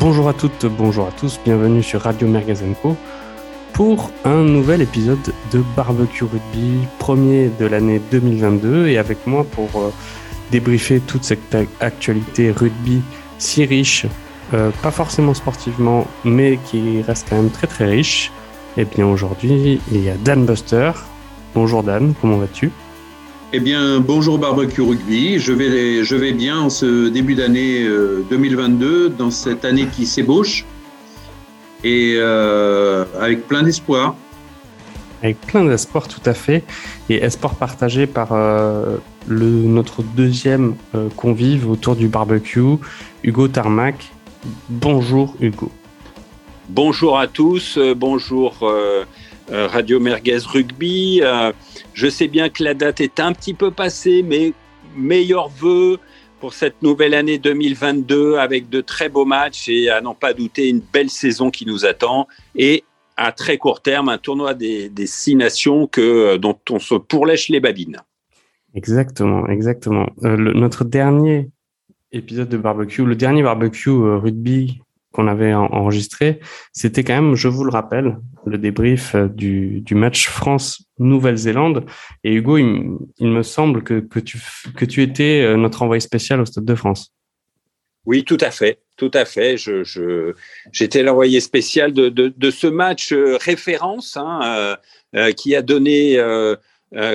Bonjour à toutes, bonjour à tous, bienvenue sur Radio Mergazenco pour un nouvel épisode de Barbecue Rugby, premier de l'année 2022 et avec moi pour euh, débriefer toute cette actualité rugby si riche, euh, pas forcément sportivement, mais qui reste quand même très très riche. Et bien aujourd'hui, il y a Dan Buster. Bonjour Dan, comment vas-tu? Eh bien, bonjour Barbecue Rugby. Je vais, je vais bien en ce début d'année 2022, euh, dans cette année qui s'ébauche, et euh, avec plein d'espoir. Avec plein d'espoir, tout à fait, et espoir partagé par euh, le, notre deuxième convive autour du barbecue, Hugo Tarmac. Bonjour Hugo. Bonjour à tous, bonjour Radio Merguez Rugby. Je sais bien que la date est un petit peu passée, mais meilleurs vœux pour cette nouvelle année 2022 avec de très beaux matchs et à n'en pas douter une belle saison qui nous attend et à très court terme un tournoi des, six nations que, dont on se pourlèche les babines. Exactement, exactement. Euh, notre dernier épisode de barbecue, le dernier barbecue euh, rugby qu'on avait enregistré, c'était quand même, je vous le rappelle, le débrief euh, du, match France-Nouvelle-Zélande. Et Hugo, il, me semble que, que, tu, que tu étais euh, notre envoyé spécial au Stade de France. Oui, tout à fait, tout à fait. Je, j'étais l'envoyé spécial de, de, ce match euh, référence hein, qui a donné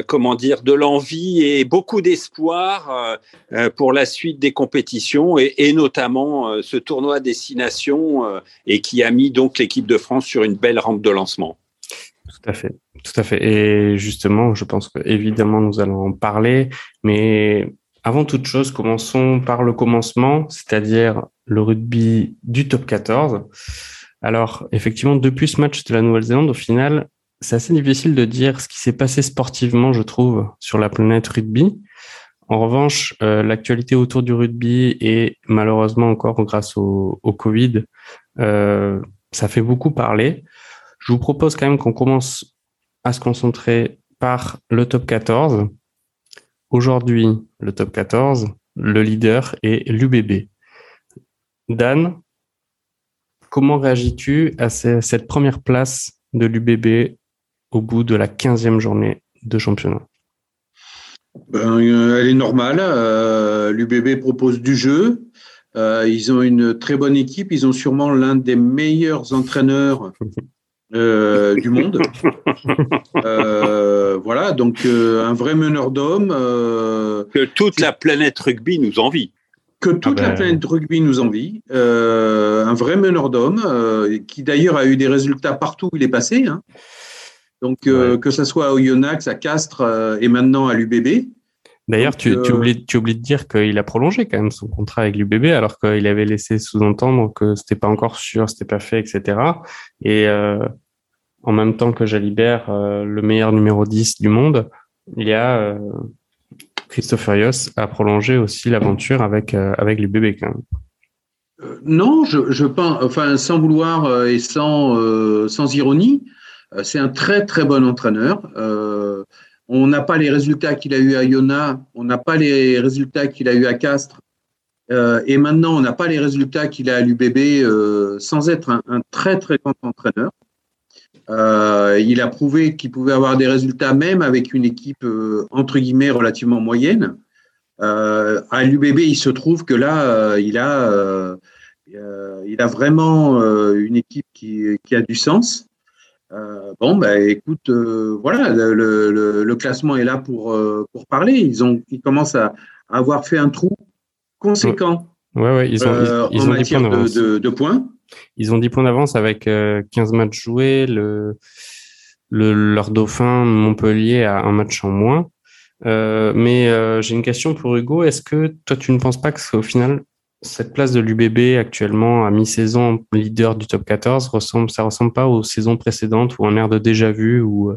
comment dire, de l'envie et beaucoup d'espoir euh, euh, pour la suite des compétitions et, notamment ce tournoi destination et qui a mis donc l'équipe de France sur une belle rampe de lancement. Tout à fait, tout à fait. Et justement, je pense que évidemment nous allons en parler, mais avant toute chose, commençons par le commencement, c'est-à-dire le rugby du top 14. Alors, effectivement, depuis ce match de la Nouvelle-Zélande, au final, c'est assez difficile de dire ce qui s'est passé sportivement, je trouve, sur la planète rugby. En revanche, euh, l'actualité autour du rugby et malheureusement encore grâce au, Covid, euh, ça fait beaucoup parler. Je vous propose quand même qu'on commence à se concentrer par le top 14. Aujourd'hui, le top 14, le leader est l'UBB. Dan, comment réagis-tu à cette première place de l'UBB au bout de la 15e journée de championnat ben, euh, Elle est normale. Euh, L'UBB propose du jeu. Euh, ils ont une très bonne équipe. Ils ont sûrement l'un des meilleurs entraîneurs du monde. voilà, donc un vrai meneur d'hommes. que toute la planète rugby nous envie. Que toute ah la ben. planète rugby nous envie. un vrai meneur d'hommes, qui d'ailleurs a eu des résultats partout où il est passé. Hein. Donc, euh, que ce soit au Yonax, à Castres euh, et maintenant à l'UBB. D'ailleurs, tu, tu, euh, oublies, tu oublies de dire qu'il a prolongé quand même son contrat avec l'UBB, alors qu'il avait laissé sous-entendre que c'était pas encore sûr, c'était pas fait, etc. Et en même temps que Jalibert, le meilleur numéro 10 du monde, il y a Furios a prolongé aussi l'aventure avec avec l'UBB quand même. non, je, je pense, enfin, sans vouloir et sans, sans ironie, euh, c'est un très très bon entraîneur. Euh, on n'a pas les résultats qu'il a eu à Iona, on n'a pas les résultats qu'il a eu à Castres, euh, et maintenant on n'a pas les résultats qu'il a à l'UBB sans être un, très très grand entraîneur. il a prouvé qu'il pouvait avoir des résultats même avec une équipe entre guillemets relativement moyenne. à l'UBB, il se trouve que là, il a, il a vraiment une équipe qui, qui a du sens. Euh, bon, bah, écoute, euh, voilà, le, classement est là pour, euh, pour parler. Ils, ont, ils commencent à, avoir fait un trou conséquent ouais, ouais, ils ont, ils, en matière de, points. Ils ont 10 points d'avance avec 15 matchs joués. Le, le, leur dauphin Montpellier a un match en moins. mais j'ai une question pour Hugo. Est-ce que toi, tu ne penses pas qu'au final, cette place de l'UBB actuellement à mi-saison leader du top 14 ressemble, ça ressemble pas aux saisons précédentes où un air de déjà vu où,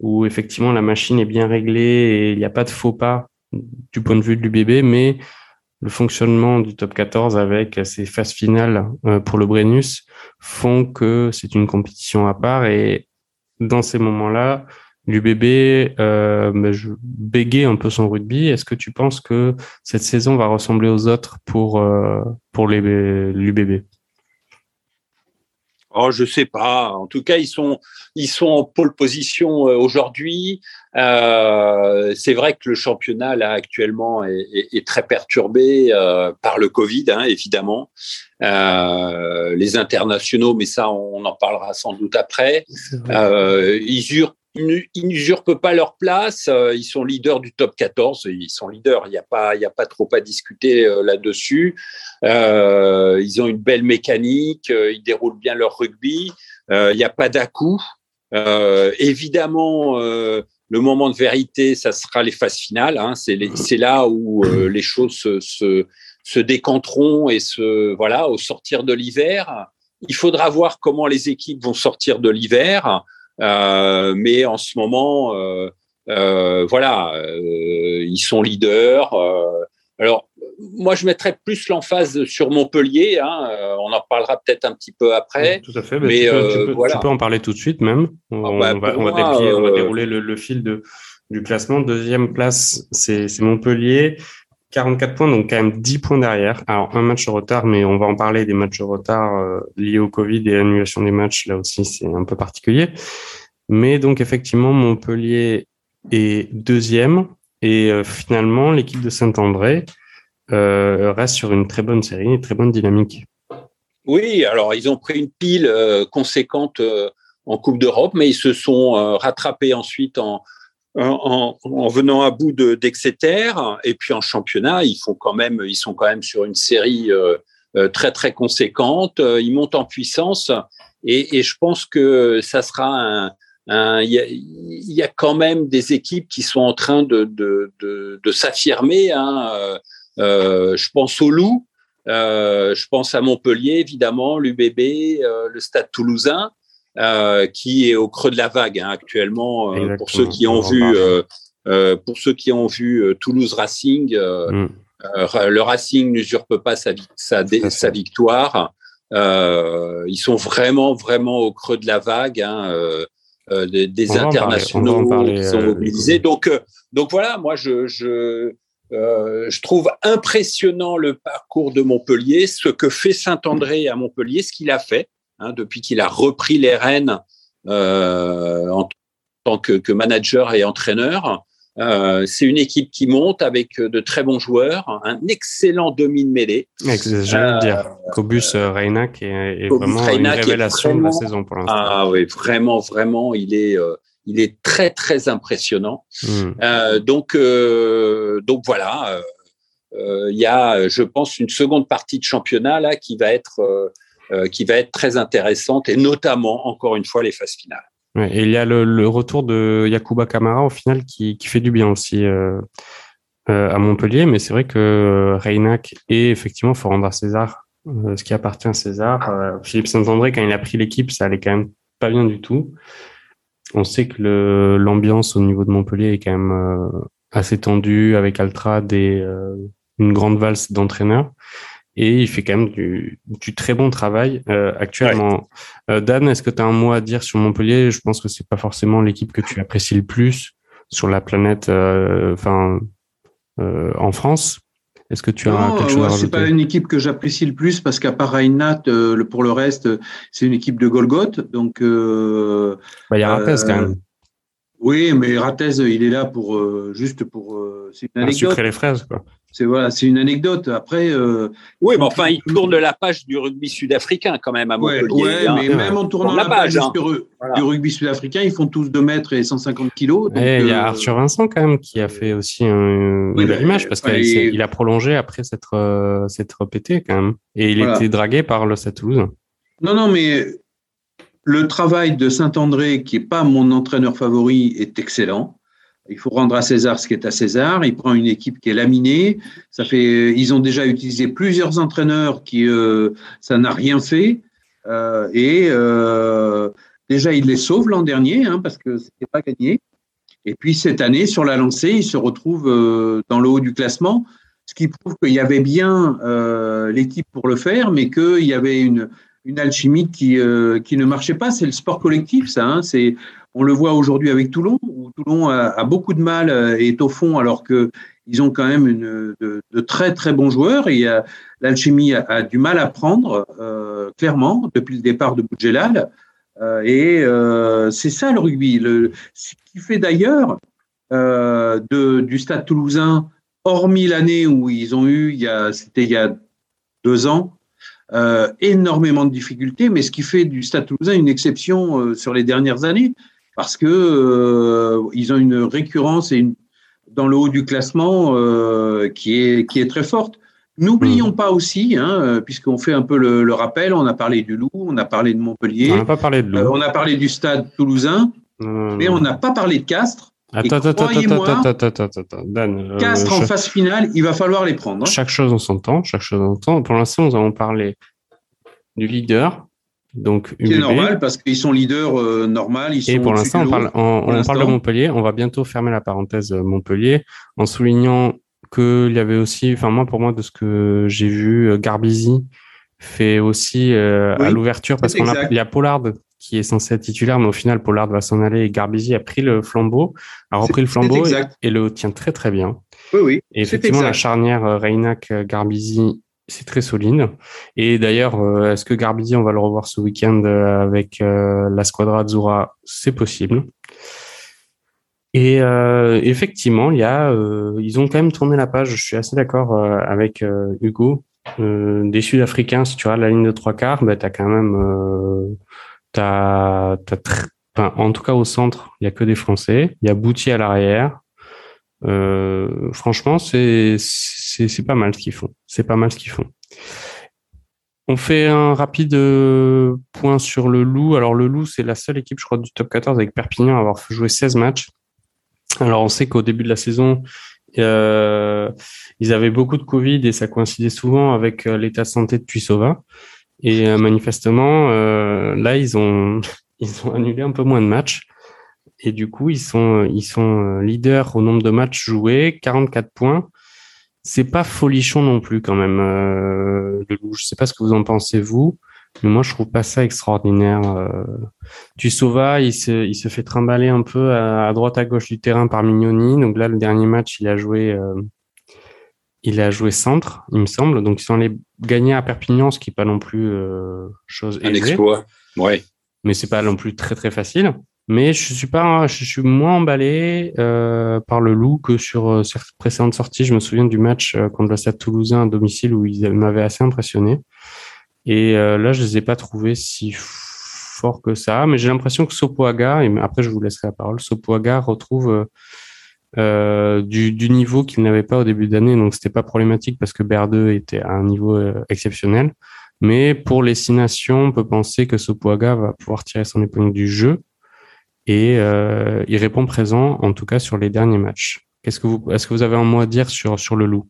où effectivement la machine est bien réglée et il n'y a pas de faux pas du point de vue de l'UBB, mais le fonctionnement du top 14 avec ces phases finales euh, pour le Brennus font que c'est une compétition à part et dans ces moments-là, l'UBB euh, je bégayait un peu son rugby. Est-ce que tu penses que cette saison va ressembler aux autres pour, euh, pour l'UBB Oh, je sais pas. En tout cas, ils sont, ils sont en pole position euh, aujourd'hui. Euh, c'est vrai que le championnat là actuellement est, est, très perturbé euh, par le Covid, hein, évidemment. Euh, les internationaux, mais ça, on en parlera sans doute après. Euh, ils eurent ils n'usurpent pas leur place. Euh, ils sont leaders du top 14. Ils sont leaders. Il n'y a pas, il y a pas trop à discuter euh, là-dessus. Euh, ils ont une belle mécanique. Ils déroulent bien leur rugby. Il n'y a pas d'à-coup. évidemment, le moment de vérité, ça sera les phases finales. Hein. C'est là où les choses se, se, se, décanteront et se voilà au sortir de l'hiver. Il faudra voir comment les équipes vont sortir de l'hiver. Euh, mais en ce moment, euh, euh, voilà, ils sont leaders. alors, moi, je mettrais plus l'emphase sur Montpellier. Hein, on en parlera peut-être un petit peu après. tout à fait. Mais, tu, peux, tu, peux, en parler tout de suite même. On, ah bah, va, on va, dérouler le, le, fil de, du classement. Deuxième place, c'est Montpellier. 44 points, donc quand même 10 points derrière. Alors, un match de retard, mais on va en parler des matchs de retard euh, liés au Covid et l'annulation des matchs. Là aussi, c'est un peu particulier. Mais donc, effectivement, Montpellier est deuxième. Et euh, finalement, l'équipe de Saint-André euh, reste sur une très bonne série, une très bonne dynamique. Oui, alors ils ont pris une pile conséquente en Coupe d'Europe, mais ils se sont rattrapés ensuite en, en, en, venant à bout d'Exeter et puis en championnat, ils font quand même, ils sont quand même sur une série euh, euh, très très conséquente. Euh, ils montent en puissance et, et je pense que ça sera un, il y, a, y, a, quand même des équipes qui sont en train de, de, de, de s'affirmer. Hein. Euh, je pense au Loup, euh, je pense à Montpellier, évidemment, l'UBB, euh, le Stade toulousain. Euh, qui est au creux de la vague hein, actuellement. Euh, pour ceux qui ont vu, euh, pour ceux qui ont vu Toulouse Racing, mm. le Racing n'usurpe pas sa, sa, sa victoire. ils sont vraiment, vraiment au creux de la vague. Hein, des, des internationaux qui sont mobilisés. Donc, donc voilà, moi je, je, euh, je trouve impressionnant le parcours de Montpellier, ce que fait Saint-André à Montpellier, ce qu'il a fait. Hein, depuis qu'il a repris les rênes euh, en tant que, manager et entraîneur. Euh, c'est une équipe qui monte avec de très bons joueurs, un excellent demi de mêlée. J'allais dire, euh, Cobus Reynac est, vraiment une révélation de la saison pour l'instant. Ah oui, vraiment, vraiment, il est, il est très, très impressionnant. Hmm. donc, donc voilà, il y a, je pense, une seconde partie de championnat là qui va être euh, qui va être très intéressante et notamment, encore une fois, les phases finales. et il y a le, retour de Yakuba Kamara au final qui, fait du bien aussi euh, euh, à Montpellier, mais c'est vrai que Reynac et effectivement, faut rendre à César ce qui appartient à César. Philippe Saint-André, quand il a pris l'équipe, ça allait quand même pas bien du tout. On sait que l'ambiance au niveau de Montpellier est quand même assez tendue avec Altrad et une grande valse d'entraîneurs et il fait quand même du, du très bon travail euh, actuellement. Euh, Dan, est-ce que tu as un mot à dire sur Montpellier? Je pense que c'est pas forcément l'équipe que tu apprécies le plus sur la planète, euh, enfin euh, en France. Est-ce que tu as quelque chose à rajouter C'est pas une équipe que j'apprécie le plus parce qu'à part Reinat, le, pour le reste, c'est une équipe de Golgoth. Donc, bah, il y a Ratez quand même. Oui, mais Ratez, il est là pour juste pour. c'est une anecdote. sucrer les fraises, quoi. C'est voilà, c'est une anecdote. Après, euh, oui, mais enfin, il tourne la page du rugby sud-africain quand même à Montpellier. Ouais, hein. mais même en tournant la, page, hein. du rugby sud-africain, ils font tous 2 mètres et 150 kilos. et il y a euh, Arthur Vincent quand même qui a fait aussi une belle image parce qu'il a prolongé après s'être euh, pété quand même et il était dragué par le Stade Toulouse. Non, non, mais le travail de Saint-André, qui est pas mon entraîneur favori, est excellent. Il faut rendre à César ce qui est à César. Il prend une équipe qui est laminée. Ça fait, ils ont déjà utilisé plusieurs entraîneurs qui, euh, ça n'a rien fait. Euh, et euh, déjà, il les sauve l'an dernier hein, parce que c'était pas gagné. Et puis cette année, sur la lancée, il se retrouve euh, dans le haut du classement, ce qui prouve qu'il y avait bien euh, l'équipe pour le faire, mais qu'il y avait une, une alchimie qui, euh, qui ne marchait pas. C'est le sport collectif, ça. Hein. C'est on le voit aujourd'hui avec Toulon, où Toulon a, beaucoup de mal euh, et est au fond alors que ils ont quand même une, de, très très bons joueurs et l'alchimie a, du mal à prendre clairement depuis le départ de Boudjelal. et c'est ça le rugby. Le, ce qui fait d'ailleurs du Stade Toulousain, hormis l'année où ils ont eu, c'était il y a deux ans, euh, énormément de difficultés, mais ce qui fait du Stade Toulousain une exception euh, sur les dernières années, parce que euh, ils ont une récurrence et une, dans le haut du classement qui est qui est très forte. N'oublions mmh. pas aussi, hein, puisqu'on fait un peu le, rappel, on a parlé du Loup, on a parlé de Montpellier, on n'a pas parlé de Loup. on a parlé du Stade Toulousain, mais on n'a pas parlé de Castres. Attends, attends, attends, attends, attends, attends, Dan. Castres en phase finale, il va falloir les prendre. Hein. Chaque chose en son temps, chaque chose en son temps. Pour l'instant, nous avons parlé du leader, donc C'est normal parce qu'ils sont leaders euh, normal. Ils et pour l'instant, on parle, on, parle de Montpellier. On va bientôt fermer la parenthèse euh, Montpellier en soulignant qu'il y avait aussi, enfin moi pour moi de ce que j'ai vu, euh, Garbizi fait aussi à l'ouverture parce qu'il y a Pollard qui est censé être titulaire, mais au final Pollard va s'en aller et Garbizi a pris le flambeau, a repris le flambeau et, le tient très très bien. Oui, oui. Et effectivement, la charnière Reynac-Garbizi c'est très solide. Et d'ailleurs, euh, est-ce que Garbizi, on va le revoir ce week-end euh, avec euh, la Squadra Azzurra? C'est possible. Et effectivement, il y a, ils ont quand même tourné la page. Je suis assez d'accord avec Hugo. des Sud-Africains, si tu as la ligne de trois quarts, ben, tu as quand même, en tout cas au centre, il y a que des Français. Il y a Bouti à l'arrière. franchement, c'est c'est pas mal ce qu'ils font. C'est pas mal ce qu'ils font. On fait un rapide euh, point sur le Loup. Alors le Loup, c'est la seule équipe, je crois, du top 14 avec Perpignan à avoir joué 16 matchs. Alors on sait qu'au début de la saison, euh, ils avaient beaucoup de Covid et ça coïncidait souvent avec euh, l'état de santé de Tuisova. Et manifestement, là, ils ont, ils ont annulé un peu moins de matchs. Et du coup, ils sont, ils sont leaders au nombre de matchs joués, 44 points c'est pas folichon non plus quand même euh, le loup. Je sais pas ce que vous en pensez vous, mais moi je trouve pas ça extraordinaire. Euh. Tussova, il se, il se fait trimballer un peu à, droite à gauche du terrain par Mignoni. Donc là le dernier match il a joué, euh, il a joué centre, il me semble. Donc ils sont allés gagner à Perpignan, ce qui est pas non plus euh, chose un exploit, ouais. Mais c'est pas non plus très très facile. Mais je suis pas, je suis moins emballé euh, par le loup que sur euh, cette précédentes sorties. Je me souviens du match euh, contre le Stade Toulousain à domicile où ils m'avaient assez impressionné. Et euh, là, je les ai pas trouvés si forts que ça. Mais j'ai l'impression que Sopoaga, et après je vous laisserai la parole, Sopoaga retrouve euh, du, du, niveau qu'il n'avait pas au début d'année. Donc c'était pas problématique parce que Berdeux était à un niveau exceptionnel. Mais pour les six nations, on peut penser que Sopoaga va pouvoir tirer son épingle du jeu et euh, il répond présent, en tout cas sur les derniers matchs. Qu'est-ce que vous, est-ce que vous avez un mot à dire sur sur le loup?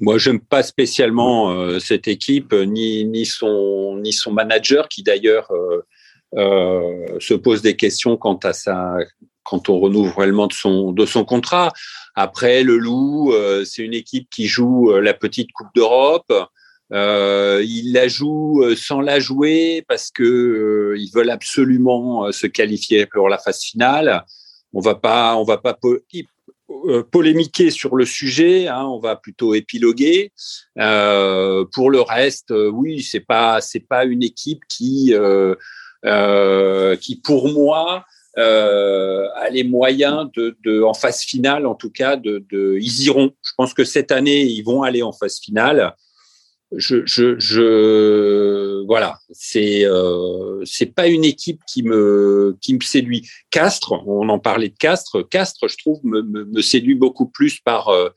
Moi, j'aime pas spécialement euh, cette équipe, ni ni son ni son manager, qui d'ailleurs euh, euh se pose des questions quant à sa quant au renouvellement de son de son contrat. Après, le loup, euh, c'est une équipe qui joue la petite Coupe d'Europe. Euh, ils la jouent euh, sans la jouer parce que euh, ils veulent absolument se qualifier pour la phase finale. On va pas, on va pas polémiquer sur le sujet, hein, on va plutôt épiloguer. Pour le reste, oui, c'est pas c'est pas une équipe qui qui pour moi a les moyens de, en phase finale, en tout cas, ils iront. Je pense que cette année, ils vont aller en phase finale je, je, je voilà, c'est euh, c'est pas une équipe qui me qui me séduit. Castres, on en parlait de Castres. Castres, je trouve, me, me, séduit beaucoup plus par euh,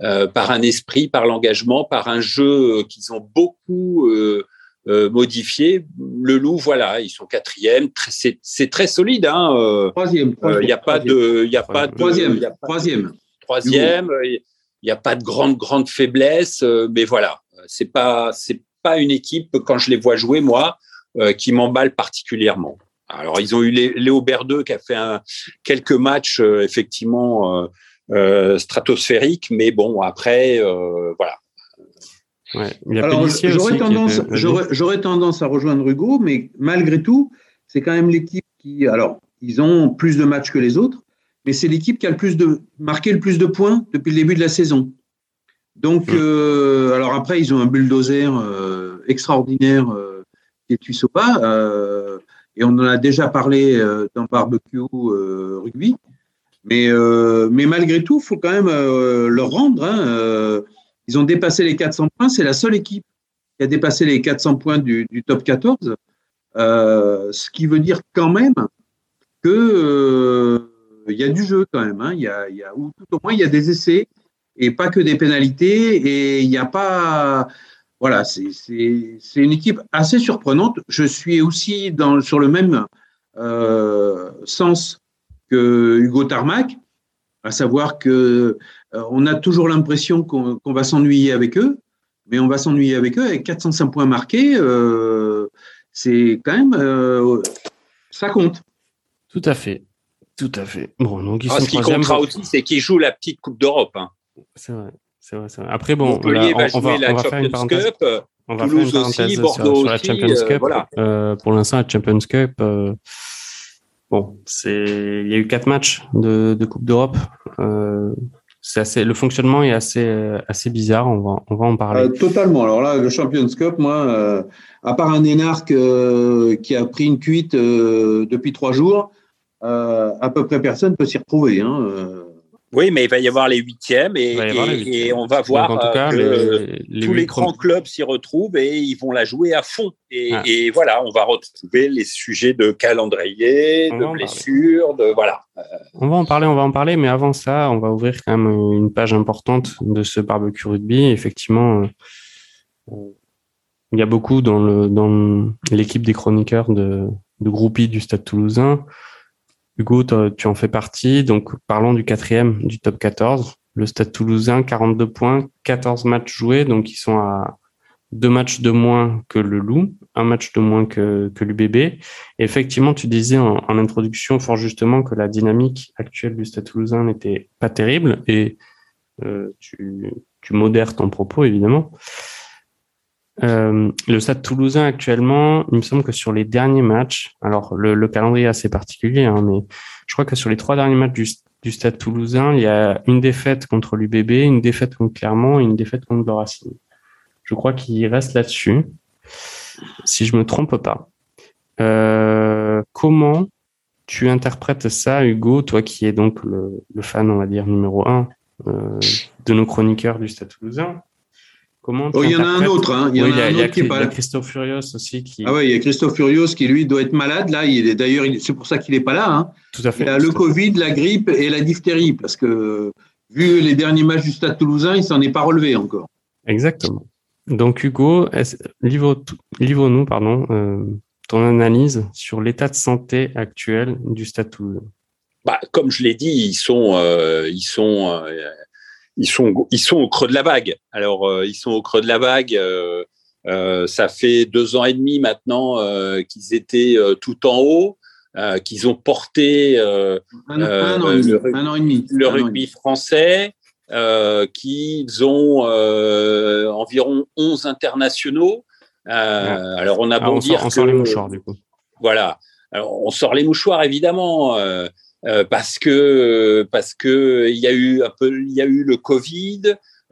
euh, par un esprit, par l'engagement, par un jeu qu'ils ont beaucoup euh, euh, modifié. Le Loup, voilà, ils sont quatrième. C'est très solide. Hein, troisième. Il n'y a pas de, il y a pas de troisième. Troisième. Troisième. Il n'y a pas de grande grande faiblesse, mais voilà c'est pas c'est pas une équipe quand je les vois jouer moi euh, qui m'emballe particulièrement. Alors ils ont eu Léo Berdeux qui a fait un, quelques matchs euh, effectivement euh, stratosphériques, mais bon après voilà. Alors j'aurais tendance j'aurais tendance à rejoindre Hugo, mais malgré tout c'est quand même l'équipe qui alors ils ont plus de matchs que les autres, mais c'est l'équipe qui a le plus de marqué le plus de points depuis le début de la saison. Donc, mmh. alors après, ils ont un bulldozer extraordinaire qui est Tuisopa, et on en a déjà parlé dans Barbecue Rugby. Mais, mais malgré tout, il faut quand même leur rendre. Hein, ils ont dépassé les 400 points. C'est la seule équipe qui a dépassé les 400 points du, top 14. Euh, ce qui veut dire quand même que euh, il y a du jeu quand même. Hein. Il y a, y a, ou tout au moins il y a des essais et pas que des pénalités. Et il n'y a pas. Voilà, c'est une équipe assez surprenante. Je suis aussi dans, sur le même euh, sens que Hugo Tarmac, à savoir que euh, on a toujours l'impression qu'on va s'ennuyer avec eux, mais on va s'ennuyer avec eux avec 405 points marqués. Euh, c'est quand même, euh, ça compte. Tout à fait, tout à fait. Bon, donc ils ah, ce qui comptera aussi, c'est qu'ils jouent la petite Coupe d'Europe. Hein. C'est vrai, c'est vrai, vrai, Après, bon, on, va, la faire une parenthèse. Cup, on va Toulouse faire une parenthèse aussi, Bordeaux sur, la Champions Cup. Voilà. pour l'instant, la Champions Cup. Bon, c'est il y a eu quatre matchs de, de Coupe d'Europe. Euh, c'est assez, le fonctionnement est assez, euh, assez bizarre. On va, on va en parler. Euh, totalement. Alors là, le Champions Cup, moi, euh, à part un énarque qui a pris une cuite depuis trois jours, à peu près personne peut s'y retrouver. Hein, oui, mais il va y avoir les huitièmes et, et, on va voir en tout cas, que tous les grands clubs s'y retrouvent et ils vont la jouer à fond. Et, ah. et voilà, on va retrouver les sujets de calendrier, de blessures, de voilà. On va en parler, on va en parler, mais avant ça, on va ouvrir quand même une page importante de ce barbecue rugby. Effectivement, euh, il y a beaucoup dans le dans l'équipe des chroniqueurs de, de groupies du Stade Toulousain. Hugo, tu en fais partie. Donc, parlons du quatrième du top 14. Le Stade Toulousain, 42 points, 14 matchs joués. Donc, ils sont à deux matchs de moins que le Loup, un match de moins que, que l'UBB. Effectivement, tu disais en, introduction fort justement que la dynamique actuelle du Stade Toulousain n'était pas terrible. Et euh, tu, tu modères ton propos, évidemment. Euh, le Stade Toulousain actuellement, il me semble que sur les derniers matchs, alors le, calendrier est assez particulier, hein, mais je crois que sur les trois derniers matchs du, Stade Toulousain, il y a une défaite contre l'UBB, une défaite contre Clermont et une défaite contre le Racing. Je crois qu'il reste là-dessus, si je me trompe pas. Euh, comment tu interprètes ça, Hugo, toi qui es donc le, fan, on va dire, numéro un euh, de nos chroniqueurs du Stade Toulousain? Oh, il y en a un autre. Hein. Il y, a, a, qui est Christophe Furios aussi. Qui... Ah oui, il y a Christophe Furios qui, lui, doit être malade. Là, il est d'ailleurs, c'est pour ça qu'il n'est pas là. Hein. Tout à fait. Il a le Covid, la grippe et la diphtérie. Parce que, vu les derniers matchs du Stade toulousain, il s'en est pas relevé encore. Exactement. Donc, Hugo, livre-nous pardon, euh, ton analyse sur l'état de santé actuel du Stade toulousain. Bah, comme je l'ai dit, ils sont, euh, ils sont euh, ils sont, ils sont au creux de la vague. Alors, euh, ils sont au creux de la vague. Euh, euh, ça fait deux ans et demi maintenant qu'ils étaient tout en haut, qu'ils ont porté un, an, et demi, le rugby français, qu'ils ont environ 11 internationaux. Alors, on a ah, beau dire on sort les mouchoirs, du coup. Voilà. Alors, on sort les mouchoirs, évidemment. Euh, parce que parce que il y a eu un peu il y a eu le Covid,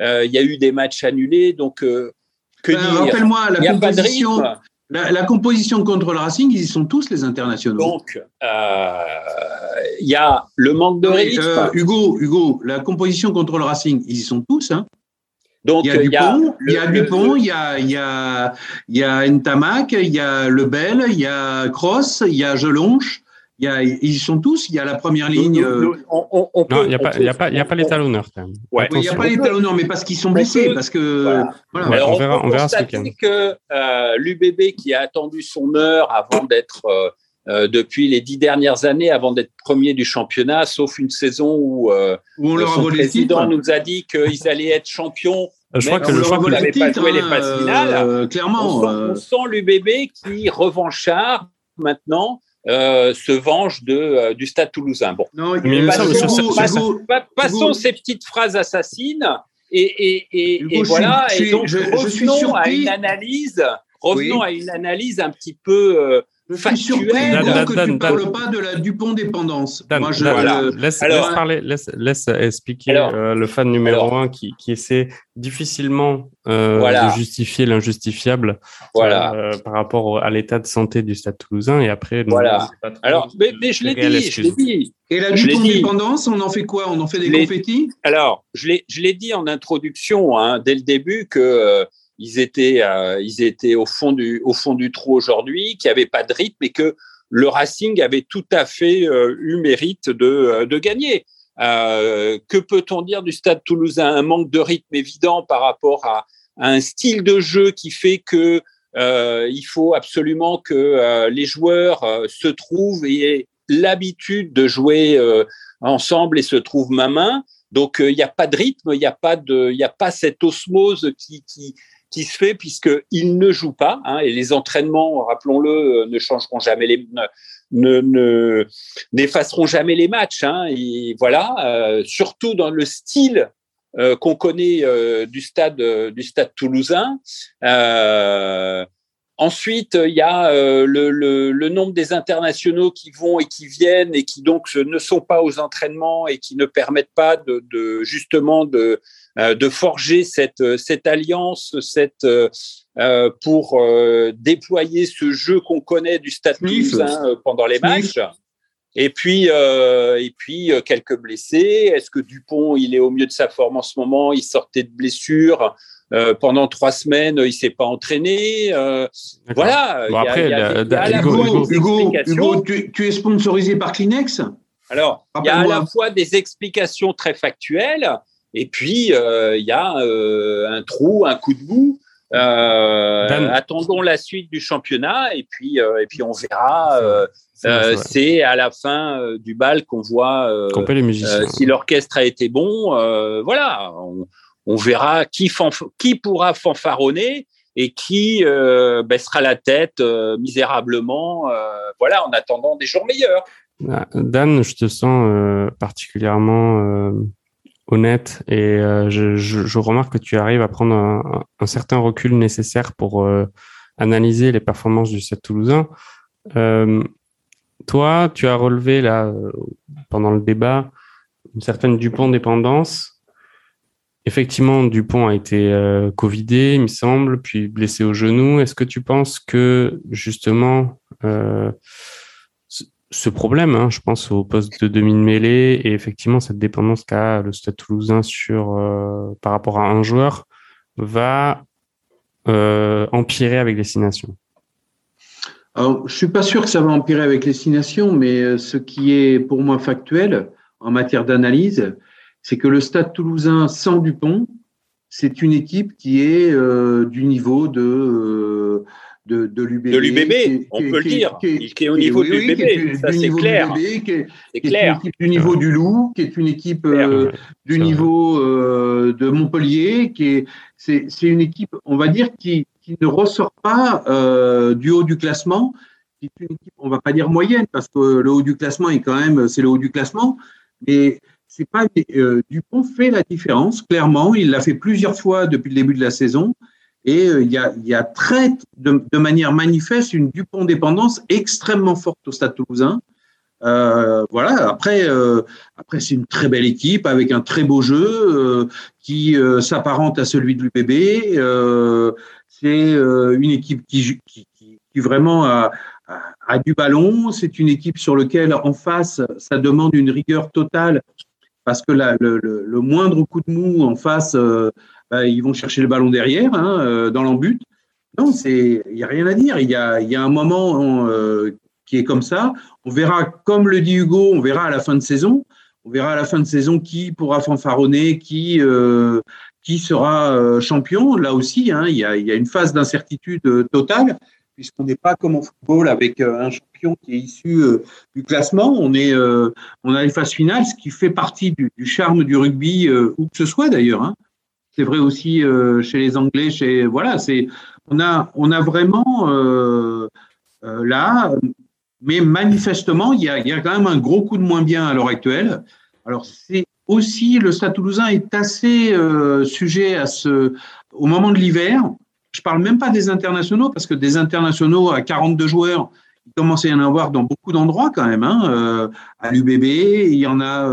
euh, il y a eu des matchs annulés, donc euh, que ben, Rappelle-moi la composition. La, composition contre le Racing, ils y sont tous les internationaux. Donc, il y a le manque de rythme. Hugo, Hugo, la composition contre le Racing, ils y sont tous. Hein donc, il y a Dupont, il y a, Dupont, il y a, il y a, il y a Ntamak, il y a Lebel, il y a Cross, il y a Gelonche, y a, ils sont tous, il y a la première ligne. non, il n'y a, pas, y a, pas, y a pas les talonneurs. il n'y a pas les talonneurs, mais parce qu'ils sont blessés. Parce que, voilà. on, verra, on verra ce week-end. que euh, l'UBB, qui a attendu son heure avant d'être, euh, euh, depuis les dix dernières années, avant d'être premier du championnat, sauf une saison où, euh, où on son président nous a dit qu'ils allaient être champions. Je crois que le choix n'avait pas joué les phases finales. clairement. On sent, on sent l'UBB qui revanchard maintenant euh, se venge de, euh, du Stade toulousain. Bon, non, mais passons, ces petites phrases assassines et, et, et, et voilà. et donc, revenons à une analyse. Revenons à une analyse un petit peu je suis surpris que tu ne parles pas de la Dupont-dépendance. Moi, je, voilà. laisse, laisse, parler, laisse, laisse expliquer euh, le fan numéro un qui, qui, essaie difficilement euh, de justifier l'injustifiable voilà. euh, par rapport à l'état de santé du Stade toulousain. Et après, voilà. Alors, mais, mais je l'ai dit, je l'ai dit. Et la Dupont-dépendance, on en fait quoi? On en fait des confettis? Alors, je l'ai dit en introduction, hein, dès le début, que euh, ils étaient, euh, ils étaient au fond du, au fond du trou aujourd'hui, qu'il n'y avait pas de rythme et que le Racing avait tout à fait euh, eu mérite de, euh, de gagner. que peut-on dire du Stade Toulousain? Un manque de rythme évident par rapport à, un style de jeu qui fait que il faut absolument que les joueurs se trouvent et aient l'habitude de jouer ensemble et se trouvent main main. Donc il n'y a pas de rythme, il n'y a pas de, il a pas cette osmose qui, qui qui se fait puisqu'il ne joue pas hein, et les entraînements, rappelons-le, euh, ne changeront jamais les ne, n'effaceront jamais les matchs. Hein, voilà, euh, surtout dans le style euh, qu'on connaît du stade du stade toulousain. Ensuite, il y a le, nombre des internationaux qui vont et qui viennent et qui donc ne sont pas aux entraînements et qui ne permettent pas de, justement de, de forger cette, euh, cette alliance, cette, euh, pour déployer ce jeu qu'on connaît du Stade Toulousain pendant les matchs. Et puis, et puis quelques blessés. Est-ce que Dupont, il est au mieux de sa forme en ce moment? Il sortait de blessure. pendant trois semaines, il s'est pas entraîné. voilà. Hugo, tu, es sponsorisé par Kleenex? Alors, il y a à la fois des explications très factuelles et puis, euh, il y a euh, un trou, un coup de bout. Euh, attendons la suite du championnat et puis et puis on verra. c'est à la fin du bal qu'on voit si l'orchestre a été bon. voilà, on, verra qui, qui pourra fanfaronner et qui baissera la tête misérablement. voilà, en attendant des jours meilleurs. Ah, Dan, je te sens particulièrement honnête et euh, je, je, remarque que tu arrives à prendre un, un certain recul nécessaire pour euh, analyser les performances du Stade Toulousain. Euh, toi, tu as relevé là pendant le débat une certaine Dupont dépendance. Effectivement, Dupont a été covidé, il me semble, puis blessé au genou. Est-ce que tu penses que justement ce problème, hein, je pense au poste de demi-mêlée et effectivement cette dépendance qu'a le Stade Toulousain euh, par rapport à un joueur va euh, empirer avec les Six Nations. Je suis pas sûr que ça va empirer avec les Nations, mais euh, ce qui est pour moi factuel en matière d'analyse, c'est que le Stade Toulousain sans Dupont, c'est une équipe qui est du niveau de de, de l'UBB. on peut le dire. Qui est, au niveau de l'UBB, ça c'est clair. C'est clair. Une équipe du niveau du Loup, qui est une équipe euh, du niveau euh, de Montpellier, qui est c'est une équipe, on va dire, qui, qui ne ressort pas euh, du haut du classement. Qui est une équipe, on va pas dire moyenne, parce que le haut du classement est quand même, c'est le haut du classement, mais c'est pas Dupont fait la différence clairement. Il l'a fait plusieurs fois depuis le début de la saison. Et euh, il y, a, y a très, de, manière manifeste, une Dupont-dépendance extrêmement forte au Stade toulousain. Euh, voilà. Après, euh, après c'est une très belle équipe avec un très beau jeu qui s'apparente à celui de l'UBB. c'est une équipe qui, vraiment a, du ballon. C'est une équipe sur laquelle, en face, ça demande une rigueur totale parce que la, le, moindre coup de mou en face bah, ils vont chercher le ballon derrière, hein, euh, dans l'embut. Non, il y a rien à dire. Il y a, y a un moment euh, qui est comme ça. On verra, comme le dit Hugo, on verra à la fin de saison. On verra à la fin de saison qui pourra fanfaronner, qui euh, qui sera champion. Là aussi, hein, il, y a, y a une phase d'incertitude totale puisqu'on n'est pas comme au football avec un champion qui est issu du classement. On est, on a une phase finale, ce qui fait partie du, du charme du rugby, où que ce soit d'ailleurs. Hein. C'est vrai aussi euh, chez les Anglais. Chez voilà, c'est on a on a vraiment euh, euh, là, mais manifestement il y a, il y a quand même un gros coup de moins bien à l'heure actuelle. Alors c'est aussi le Stade Toulousain est assez sujet à ce au moment de l'hiver. Je parle même pas des internationaux parce que des internationaux à 42 joueurs, il commence à y en avoir dans beaucoup d'endroits quand même. Hein. à l'UBB, il y en a,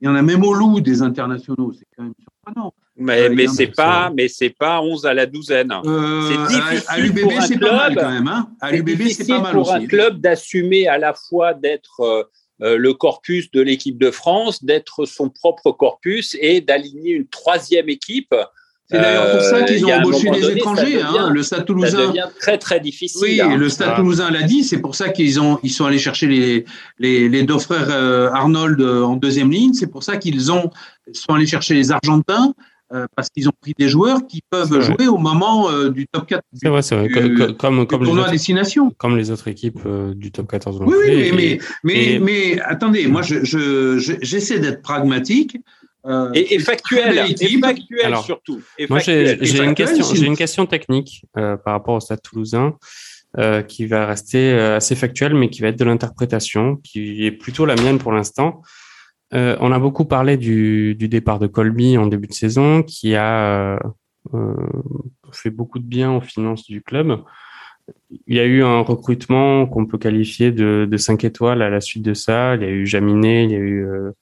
il y en a même au Loup des internationaux. C'est quand même surprenant. Mais, mais c'est pas, mais c'est pas 11 à la douzaine. c'est difficile à, l'UBB, c'est pas mal quand même. Hein. À l'UBB, c'est pas mal pour un club d'assumer à la fois d'être euh, le corpus de l'équipe de France, d'être son propre corpus et d'aligner une troisième équipe. C'est d'ailleurs pour ça euh, qu'ils ont embauché des étrangers. Hein, le Stade Toulousain. Ça devient très très difficile. Oui, hein. le Stade Toulousain l'a dit. C'est pour ça qu'ils ont ils sont allés chercher les les, les deux frères euh, Arnold en deuxième ligne. C'est pour ça qu'ils ont sont allés chercher les Argentins. Parce qu'ils ont pris des joueurs qui peuvent jouer au moment du top 4. C'est vrai, c'est vrai. comme, comme, les autres, destination. comme les autres équipes du top 14. Oui, oui, mais, mais, mais, attendez, moi, j'essaie je, je, d'être pragmatique. Euh, et, factuel, et factuel surtout. moi, j'ai une, question, une question technique euh, par rapport au Stade toulousain. Euh, qui va rester assez factuel, mais qui va être de l'interprétation, qui est plutôt la mienne pour l'instant. Euh, on a beaucoup parlé du, du, départ de Colby en début de saison, qui a euh, fait beaucoup de bien aux finances du club. Il y a eu un recrutement qu'on peut qualifier de, de 5 étoiles à la suite de ça. Il y a eu Jaminet, il y a eu euh,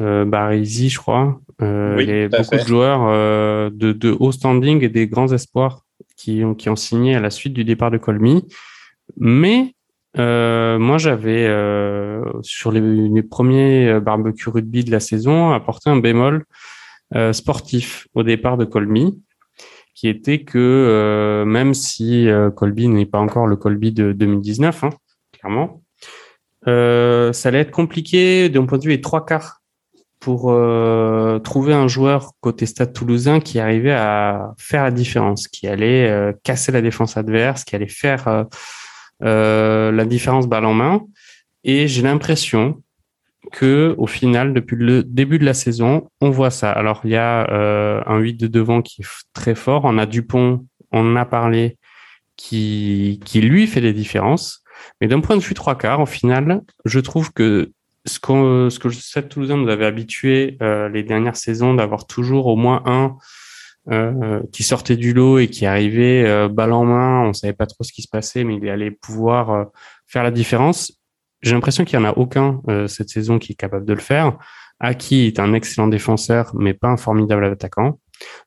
euh Barizi, je crois. Euh, il y a beaucoup de joueurs euh, de, de, haut standing et des grands espoirs qui ont, qui ont signé à la suite du départ de Colmy. Mais euh, moi, j'avais euh, sur les, premiers barbecues rugby de la saison apporté un bémol euh, sportif au départ de Colmy, qui était que euh, même si Colby n'est pas encore le Colby de 2019, hein, clairement, ça allait être compliqué d'un point de vue des trois quarts pour trouver un joueur côté Stade Toulousain qui arrivait à faire la différence, qui allait casser la défense adverse, qui allait faire euh, la différence balle en main. Et j'ai l'impression que au final, depuis le début de la saison, on voit ça. Alors il y a euh, un 8 de devant qui est très fort. On a Dupont, on en a parlé, qui, qui lui fait des différences. Mais d'un point de vue trois quarts, au final, je trouve que ce, que cette Toulousain nous avait habitué euh, les dernières saisons d'avoir toujours au moins un euh, qui sortait du lot et qui arrivait euh, balle en main. On savait pas trop ce qui se passait, mais il allait pouvoir euh, faire la différence. J'ai l'impression qu'il y en a aucun cette saison qui est capable de le faire. Aki est un excellent défenseur, mais pas un formidable attaquant.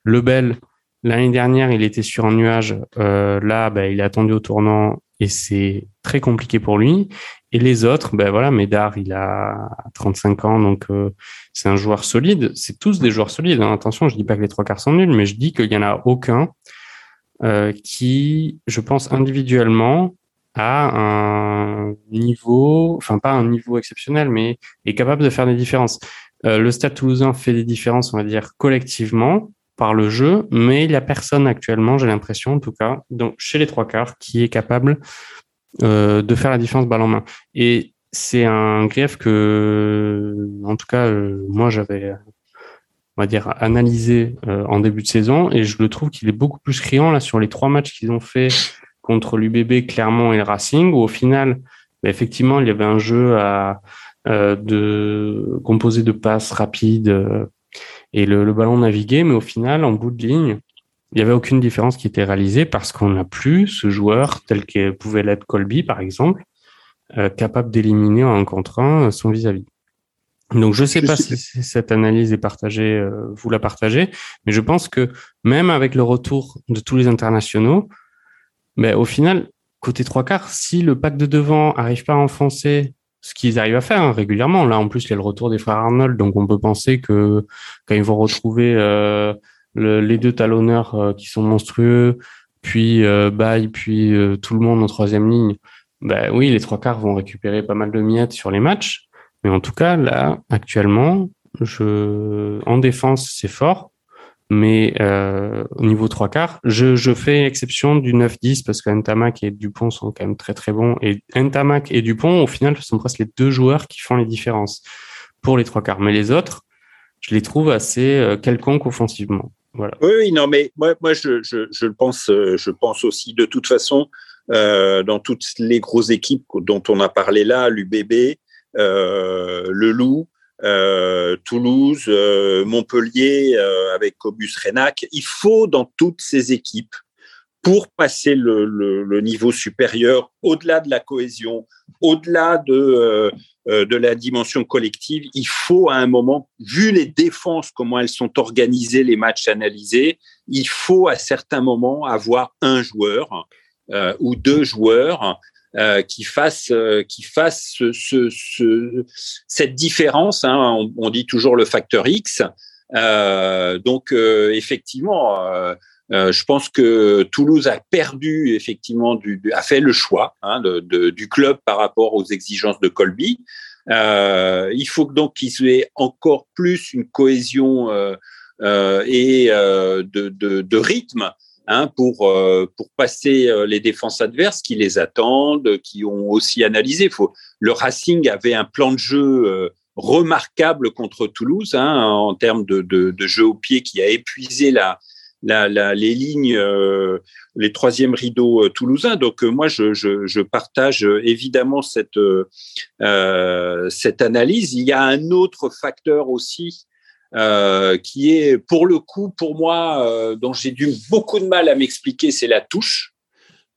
Lebel, l'année dernière, il était sur un nuage. là, bah, il est attendu au tournant et c'est très compliqué pour lui. Et les autres, ben voilà, Médard, il a 35 ans, donc euh, c'est un joueur solide. C'est tous des joueurs solides. Hein. Attention, je dis pas que les trois quarts sont nuls, mais je dis qu'il y en a aucun euh, qui, je pense, individuellement, a un niveau, enfin pas un niveau exceptionnel, mais est capable de faire des différences. Euh, le Stade Toulousain fait des différences, on va dire collectivement par le jeu, mais il y a personne actuellement, j'ai l'impression, en tout cas, donc chez les trois quarts, qui est capable euh, de faire la différence balle en main. Et c'est un grief que, en tout cas, euh, moi j'avais, on va dire, analysé euh, en début de saison, et je le trouve qu'il est beaucoup plus criant là sur les trois matchs qu'ils ont fait contre l'UBB, Clermont et le Racing, où au final, bah, effectivement, il y avait un jeu à de composé de passes rapides et le, le, ballon naviguait, mais au final, en bout de ligne, il n'y avait aucune différence qui était réalisée parce qu'on n'a plus ce joueur tel que pouvait l'être Colby, par exemple, euh, capable d'éliminer en un contre un son vis-à-vis. Donc je ne sais pas si cette analyse est partagée, euh, vous la partagez, mais je pense que même avec le retour de tous les internationaux, ben, au final, côté trois quarts, si le pack de devant arrive pas à enfoncer ce qu'ils arrivent à faire hein, régulièrement, là en plus il y a le retour des frères Arnold, donc on peut penser que quand ils vont retrouver euh, les deux talonneurs euh, qui sont monstrueux, puis euh, Baye, puis euh, tout le monde en troisième ligne, ben oui, les trois quarts vont récupérer pas mal de miettes sur les matchs. Mais en tout cas, là, actuellement, je, en défense, c'est fort. Mais euh, au niveau trois quarts, je, je fais exception du 9-10 parce que Ntamak et Dupont sont quand même très très bons. Et Ntamak et Dupont, au final, ce sont presque les deux joueurs qui font les différences pour les trois quarts. Mais les autres, je les trouve assez quelconques offensivement. Oui, non, mais moi, moi je, je, pense, euh, je pense aussi de toute façon, euh, dans toutes les grosses équipes dont on a parlé là, l'UBB, euh, le Loup, euh, Toulouse, Montpellier, avec Cobus Renac, il faut dans toutes ces équipes pour passer le, niveau supérieur, au-delà de la cohésion, au-delà de, euh, euh, de la dimension collective, il faut à un moment, vu les défenses, comment elles sont organisées, les matchs analysés, il faut à certains moments avoir un joueur euh, ou deux joueurs qui fassent qui fassent ce, cette différence. Hein, on, on, dit toujours le facteur X. donc effectivement euh, je pense que Toulouse a perdu effectivement, du, a fait le choix hein, de, du club par rapport aux exigences de Colby. Euh, il faut donc qu'ils aient encore plus une cohésion euh, euh et euh, de, de, de, rythme hein, pour pour passer les défenses adverses qui les attendent, qui ont aussi analysé. Faut, le Racing avait un plan de jeu remarquable contre Toulouse hein, en termes de, de, de, jeu au pied qui a épuisé la, la, les lignes, euh, les troisièmes rideaux euh, toulousains. Donc euh, moi, je, je, je, partage évidemment cette cette analyse. Il y a un autre facteur aussi qui est, pour le coup, pour moi, dont j'ai dû beaucoup de mal à m'expliquer, c'est la touche.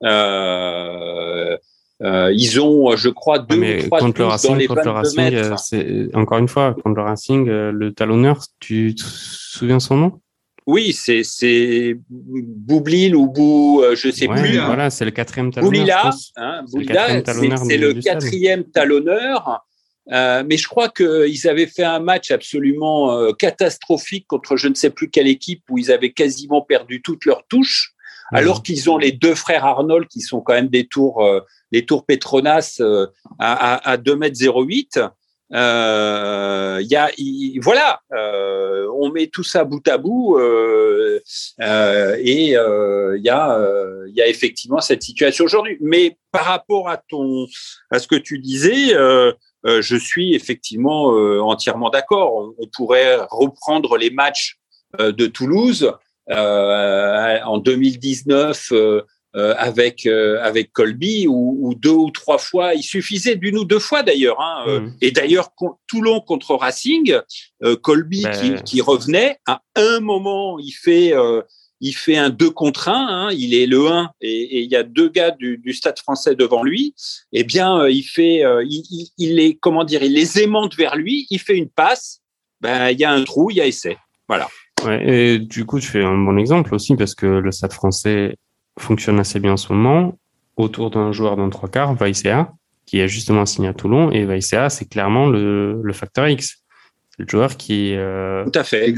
Euh, ils ont, je crois, deux ou trois contre le Racing, dans les contre le Racing, encore une fois contre le Racing, le talonneur, tu te souviens son nom? Oui, c'est c'est Boublil ou Bou, euh, je sais plus. Hein. Voilà, c'est le quatrième talonneur. Hein, Boulila, c'est le quatrième talonneur. Euh, mais je crois qu'ils avaient fait un match absolument euh, catastrophique contre je ne sais plus quelle équipe où ils avaient quasiment perdu toutes leurs touches, alors qu'ils ont les deux frères Arnold qui sont quand même des tours, les tours Petronas à, à, à 2 mètres 08. Euh, y a, voilà, euh, on met tout ça bout à bout euh, euh et il euh, y, a, il y a effectivement cette situation aujourd'hui. Mais par rapport à ton, à ce que tu disais, je suis effectivement entièrement d'accord. On, on, pourrait reprendre les matchs de Toulouse en 2019 euh, avec euh, avec Colby ou, deux ou trois fois, il suffisait d'une ou deux fois d'ailleurs. Hein, euh, mmh. Et d'ailleurs Toulon contre Racing, Colby ben. qui, qui, revenait à un moment, il fait il fait un 2 contre 1, hein, il est le 1 et, il y a deux gars du, du, Stade français devant lui. Eh bien, il fait, il, il, il, les, comment dire, il les aimante vers lui, il fait une passe, ben il y a un trou, il y a essai. Voilà. Ouais, et du coup, tu fais un bon exemple aussi parce que le Stade français fonctionne assez bien en ce moment autour d'un joueur d'un trois quarts, Vaicea, qui est justement signé à Toulon. Et Vaicea, c'est clairement le, le facteur X. C'est le joueur qui. Euh, Tout à fait.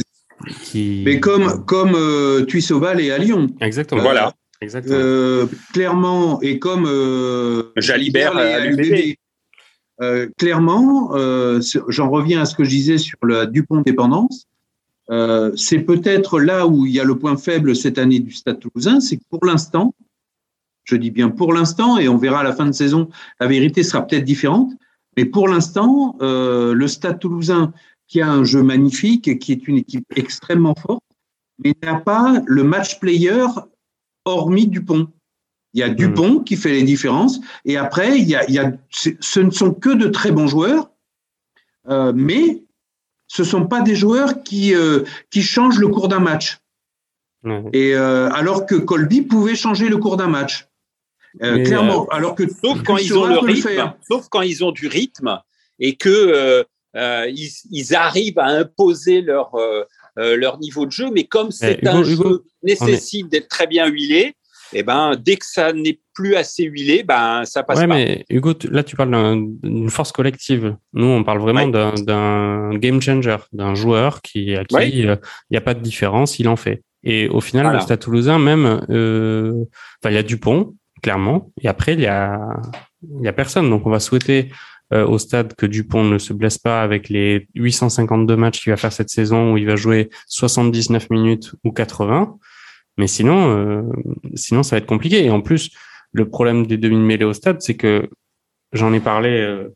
Qui... Mais comme, comme euh, Tuissobal et à Lyon. Exactement. voilà. Exactement. Euh, clairement, et comme. Euh, Jalibert à l'UBB. Euh, clairement, euh, j'en reviens à ce que je disais sur la Dupont dépendance. Euh, c'est peut-être là où il y a le point faible cette année du Stade toulousain, c'est que pour l'instant, je dis bien pour l'instant, et on verra à la fin de saison, la vérité sera peut-être différente, mais pour l'instant, euh, le Stade toulousain, qui a un jeu magnifique, et qui est une équipe extrêmement forte, mais n'a pas le match player hormis Dupont. Il y a Dupont qui fait les différences, et après, il y a, il y a ce ne sont que de très bons joueurs, euh, mais ce sont pas des joueurs qui euh, qui changent le cours d'un match. Et euh, alors que Colby pouvait changer le cours d'un match. Euh, clairement, alors que sauf quand ils ont le rythme, sauf quand ils ont du rythme et que ils, ils, arrivent à imposer leur leur niveau de jeu, mais comme c'est un jeu qui nécessite d'être très bien huilé, eh ben dès que ça n'est plus assez huilé, ben ça passe ouais, pas. mais Hugo, là tu parles d'une force collective. Nous, on parle vraiment d'un game changer, d'un joueur qui à qui euh, il n'y a pas de différence, il en fait. Et au final, le Stade Toulousain, même, euh, il y a Dupont, clairement, et après il y a il y a personne. Donc on va souhaiter euh, au stade que Dupont ne se blesse pas avec les 852 matchs qu'il va faire cette saison où il va jouer 79 minutes ou 80. Mais sinon, euh, sinon, ça va être compliqué. Et en plus, le problème des demi-mêlées au stade, c'est que j'en ai parlé euh,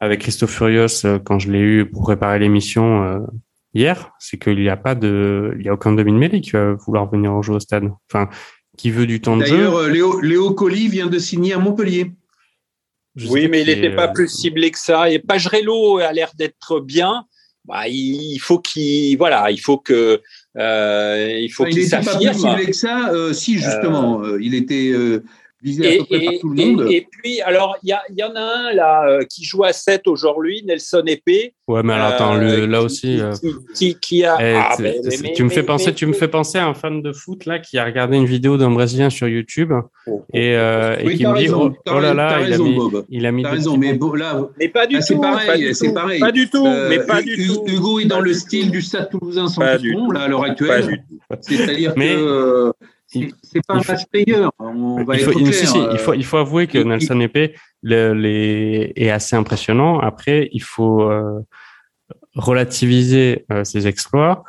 avec Christophe Furios euh, quand je l'ai eu pour préparer l'émission hier, c'est qu'il n'y a pas de, il y a aucun demi-mêlée qui va vouloir venir jouer au stade. Enfin, qui veut du temps de jeu. D'ailleurs, Léo, Léo Colli vient de signer à Montpellier. oui, mais il n'était pas plus ciblé que ça. Et Pagerello a l'air d'être bien. bah, il faut qu'il voilà, il faut que euh, il faut qu'il s'affirme. Il n'était pas plus que ça. Euh, si justement, euh, il était visé à peu près par tout le monde. Et, puis alors il y, y, en a un là qui joue à 7 aujourd'hui, Nelson Épée. Ouais, mais alors attends, là aussi. Qui, qui, a. Eh, ah, tu me fais penser, tu me fais penser à un fan de foot là qui a regardé une vidéo d'un Brésilien sur YouTube oh, oh, et, et qui me dit oh, oh, là là, il, a mis, il a mis. raison, mais là, mais pas du tout. C'est pareil, c'est pareil. Pas du tout, mais pas du tout. Hugo est dans le style du Stade Toulousain sans fond là à l'heure actuelle. C'est-à-dire que c'est pas un match payeur. On va il, faut, il, faut, il faut avouer que Nelson Epé les, est assez impressionnant. Après, il faut euh, relativiser euh, ses exploits.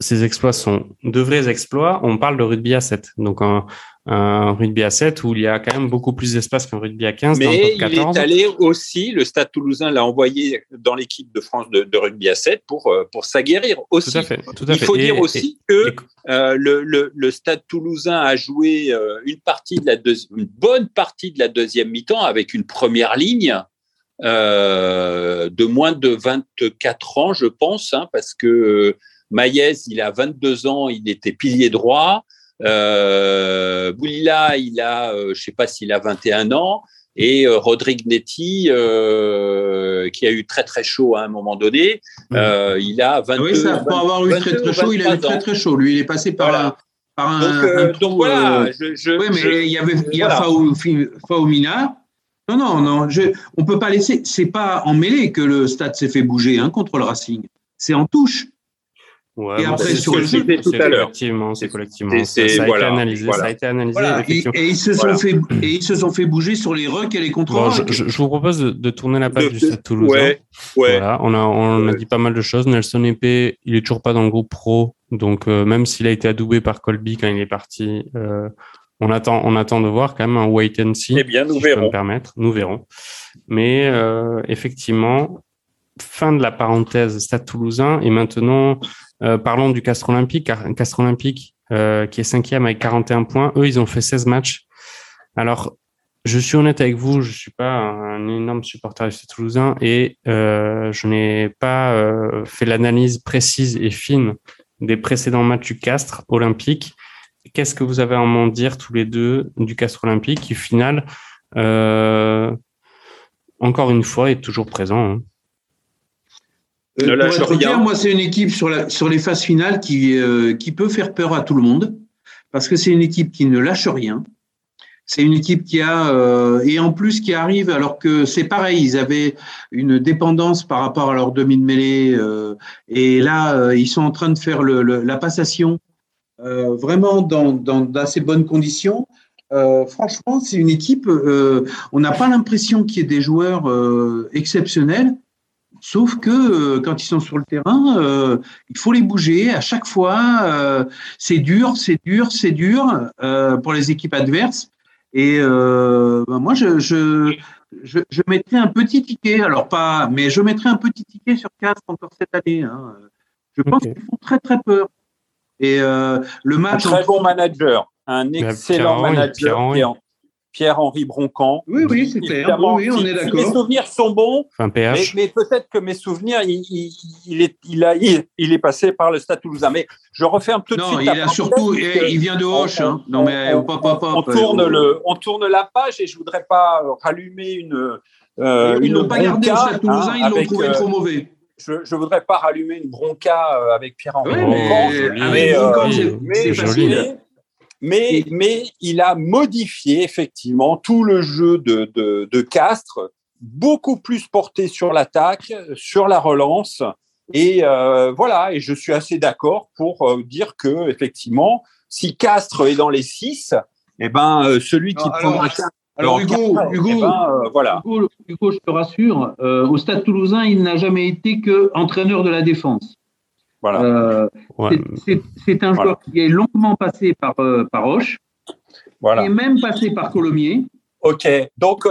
Ces exploits sont de vrais exploits. On parle de rugby à 7. Donc, un, un rugby à 7 où il y a quand même beaucoup plus d'espace qu'un rugby à 15. Mais il est allé aussi, le Stade toulousain l'a envoyé dans l'équipe de France de, rugby à 7 pour, euh, pour s'aguerrir aussi. Tout à fait, il faut dire aussi que euh, le, le, le, Stade toulousain a joué euh, une, partie de la une bonne partie de la deuxième mi-temps avec une première ligne de moins de 24 ans, je pense, hein, parce que Maïs, il a 22 ans, il était pilier droit. Euh, Boulila, il a, euh, je sais pas s'il a 21 ans, et euh, Rodrigue Netti, euh, qui a eu très très chaud à un moment donné, euh, il a 22 Oui, ça, pour avoir eu très très chaud, il a eu très très chaud. Lui, il est passé par, voilà. par un. Donc, euh, donc voilà. Je, je, oui, mais il y avait il y a voilà. Faumina. Non, non, non. Je, on peut pas laisser. C'est pas en mêlée que le stade s'est fait bouger hein, contre le Racing. C'est en touche. Ouais, et après, sur le jeu, tout à l'heure. Collectivement, c'est collectivement. Ça, ça, a voilà, été analysé. Voilà. Ça a été analysé. Voilà. Et, et, ils se sont fait, et ils se sont fait bouger sur les rucks et les contre bon, je, vous propose de, de tourner la page de, du Stade Toulousain. Ouais, ouais. Voilà, on a, on a dit pas mal de choses. Nelson Epé, il est toujours pas dans le groupe pro. Donc, euh, même s'il a été adoubé par Colby quand il est parti, euh, on attend, on attend de voir quand même un wait and see. Eh bien, nous si verrons. me permettre. Nous verrons. Mais euh, effectivement, fin de la parenthèse Stade Toulousain et maintenant euh, parlons du Castre Olympique. Castre Olympique euh, qui est cinquième avec 41 points. Eux, ils ont fait 16 matchs. Alors, je suis honnête avec vous, je suis pas un énorme supporter du Stade Toulousain et euh, je n'ai pas fait l'analyse précise et fine des précédents matchs du Castre Olympique. Qu'est-ce que vous avez à m'en dire tous les deux du Castre Olympique qui, final, encore une fois, est toujours présent hein. Euh, pour être clair, moi, c'est une équipe sur, la, sur les phases finales qui, euh, qui peut faire peur à tout le monde, parce que c'est une équipe qui ne lâche rien. C'est une équipe qui a euh, et en plus qui arrive alors que c'est pareil, ils avaient une dépendance par rapport à leur demi de mêlée et là ils sont en train de faire le, le, la passation vraiment dans, dans d'assez bonnes conditions. franchement, c'est une équipe. on n'a pas l'impression qu'il y ait des joueurs exceptionnels, Sauf que euh, quand ils sont sur le terrain, euh, il faut les bouger à chaque fois. Euh, c'est dur, c'est dur, c'est dur euh, pour les équipes adverses. Et euh, ben moi, je, je, je, je, mettrais un petit ticket. Alors pas, mais je mettrais un petit ticket sur Castres encore cette année. Hein. Je pense okay. qu'ils font très très peur. Et le match. Un très bon manager, un excellent manager. Pierre Pierre-Henri Broncan. Oui, oui, c'est clair. Oui, oui, on est d'accord. Si mes souvenirs sont bons, enfin, mais, mais peut-être que mes souvenirs, il, il, il, est, il, a, il, il, est passé par le Stade Toulousain. Mais je refais un peu de non, suite. Non, il a surtout, il vient de Hoche. Hein. Non, mais on, pop, pop, pop, on, tourne le, on tourne la page et je voudrais pas rallumer une. Euh, ils l'ont pas gardé au Stade Toulousain, hein, ils l'ont trouvé euh, trop mauvais. Je ne voudrais pas rallumer une bronca euh, avec Pierre-Henri oui, Broncan. Joli mais, mais il a modifié effectivement tout le jeu de, de, de Castres, beaucoup plus porté sur l'attaque, sur la relance. Et euh, voilà, et je suis assez d'accord pour euh, dire que effectivement, si Castres est dans les six, eh ben euh, celui qui alors, prendra alors, alors Hugo, Castres, Hugo, eh ben, euh, voilà. Hugo, Hugo, je te rassure, euh, au Stade Toulousain, il n'a jamais été que entraîneur de la défense. Voilà. Euh, ouais. C'est un joueur qui est longuement passé par, euh, par Roche, voilà. est même passé par Colomiers. Ok, donc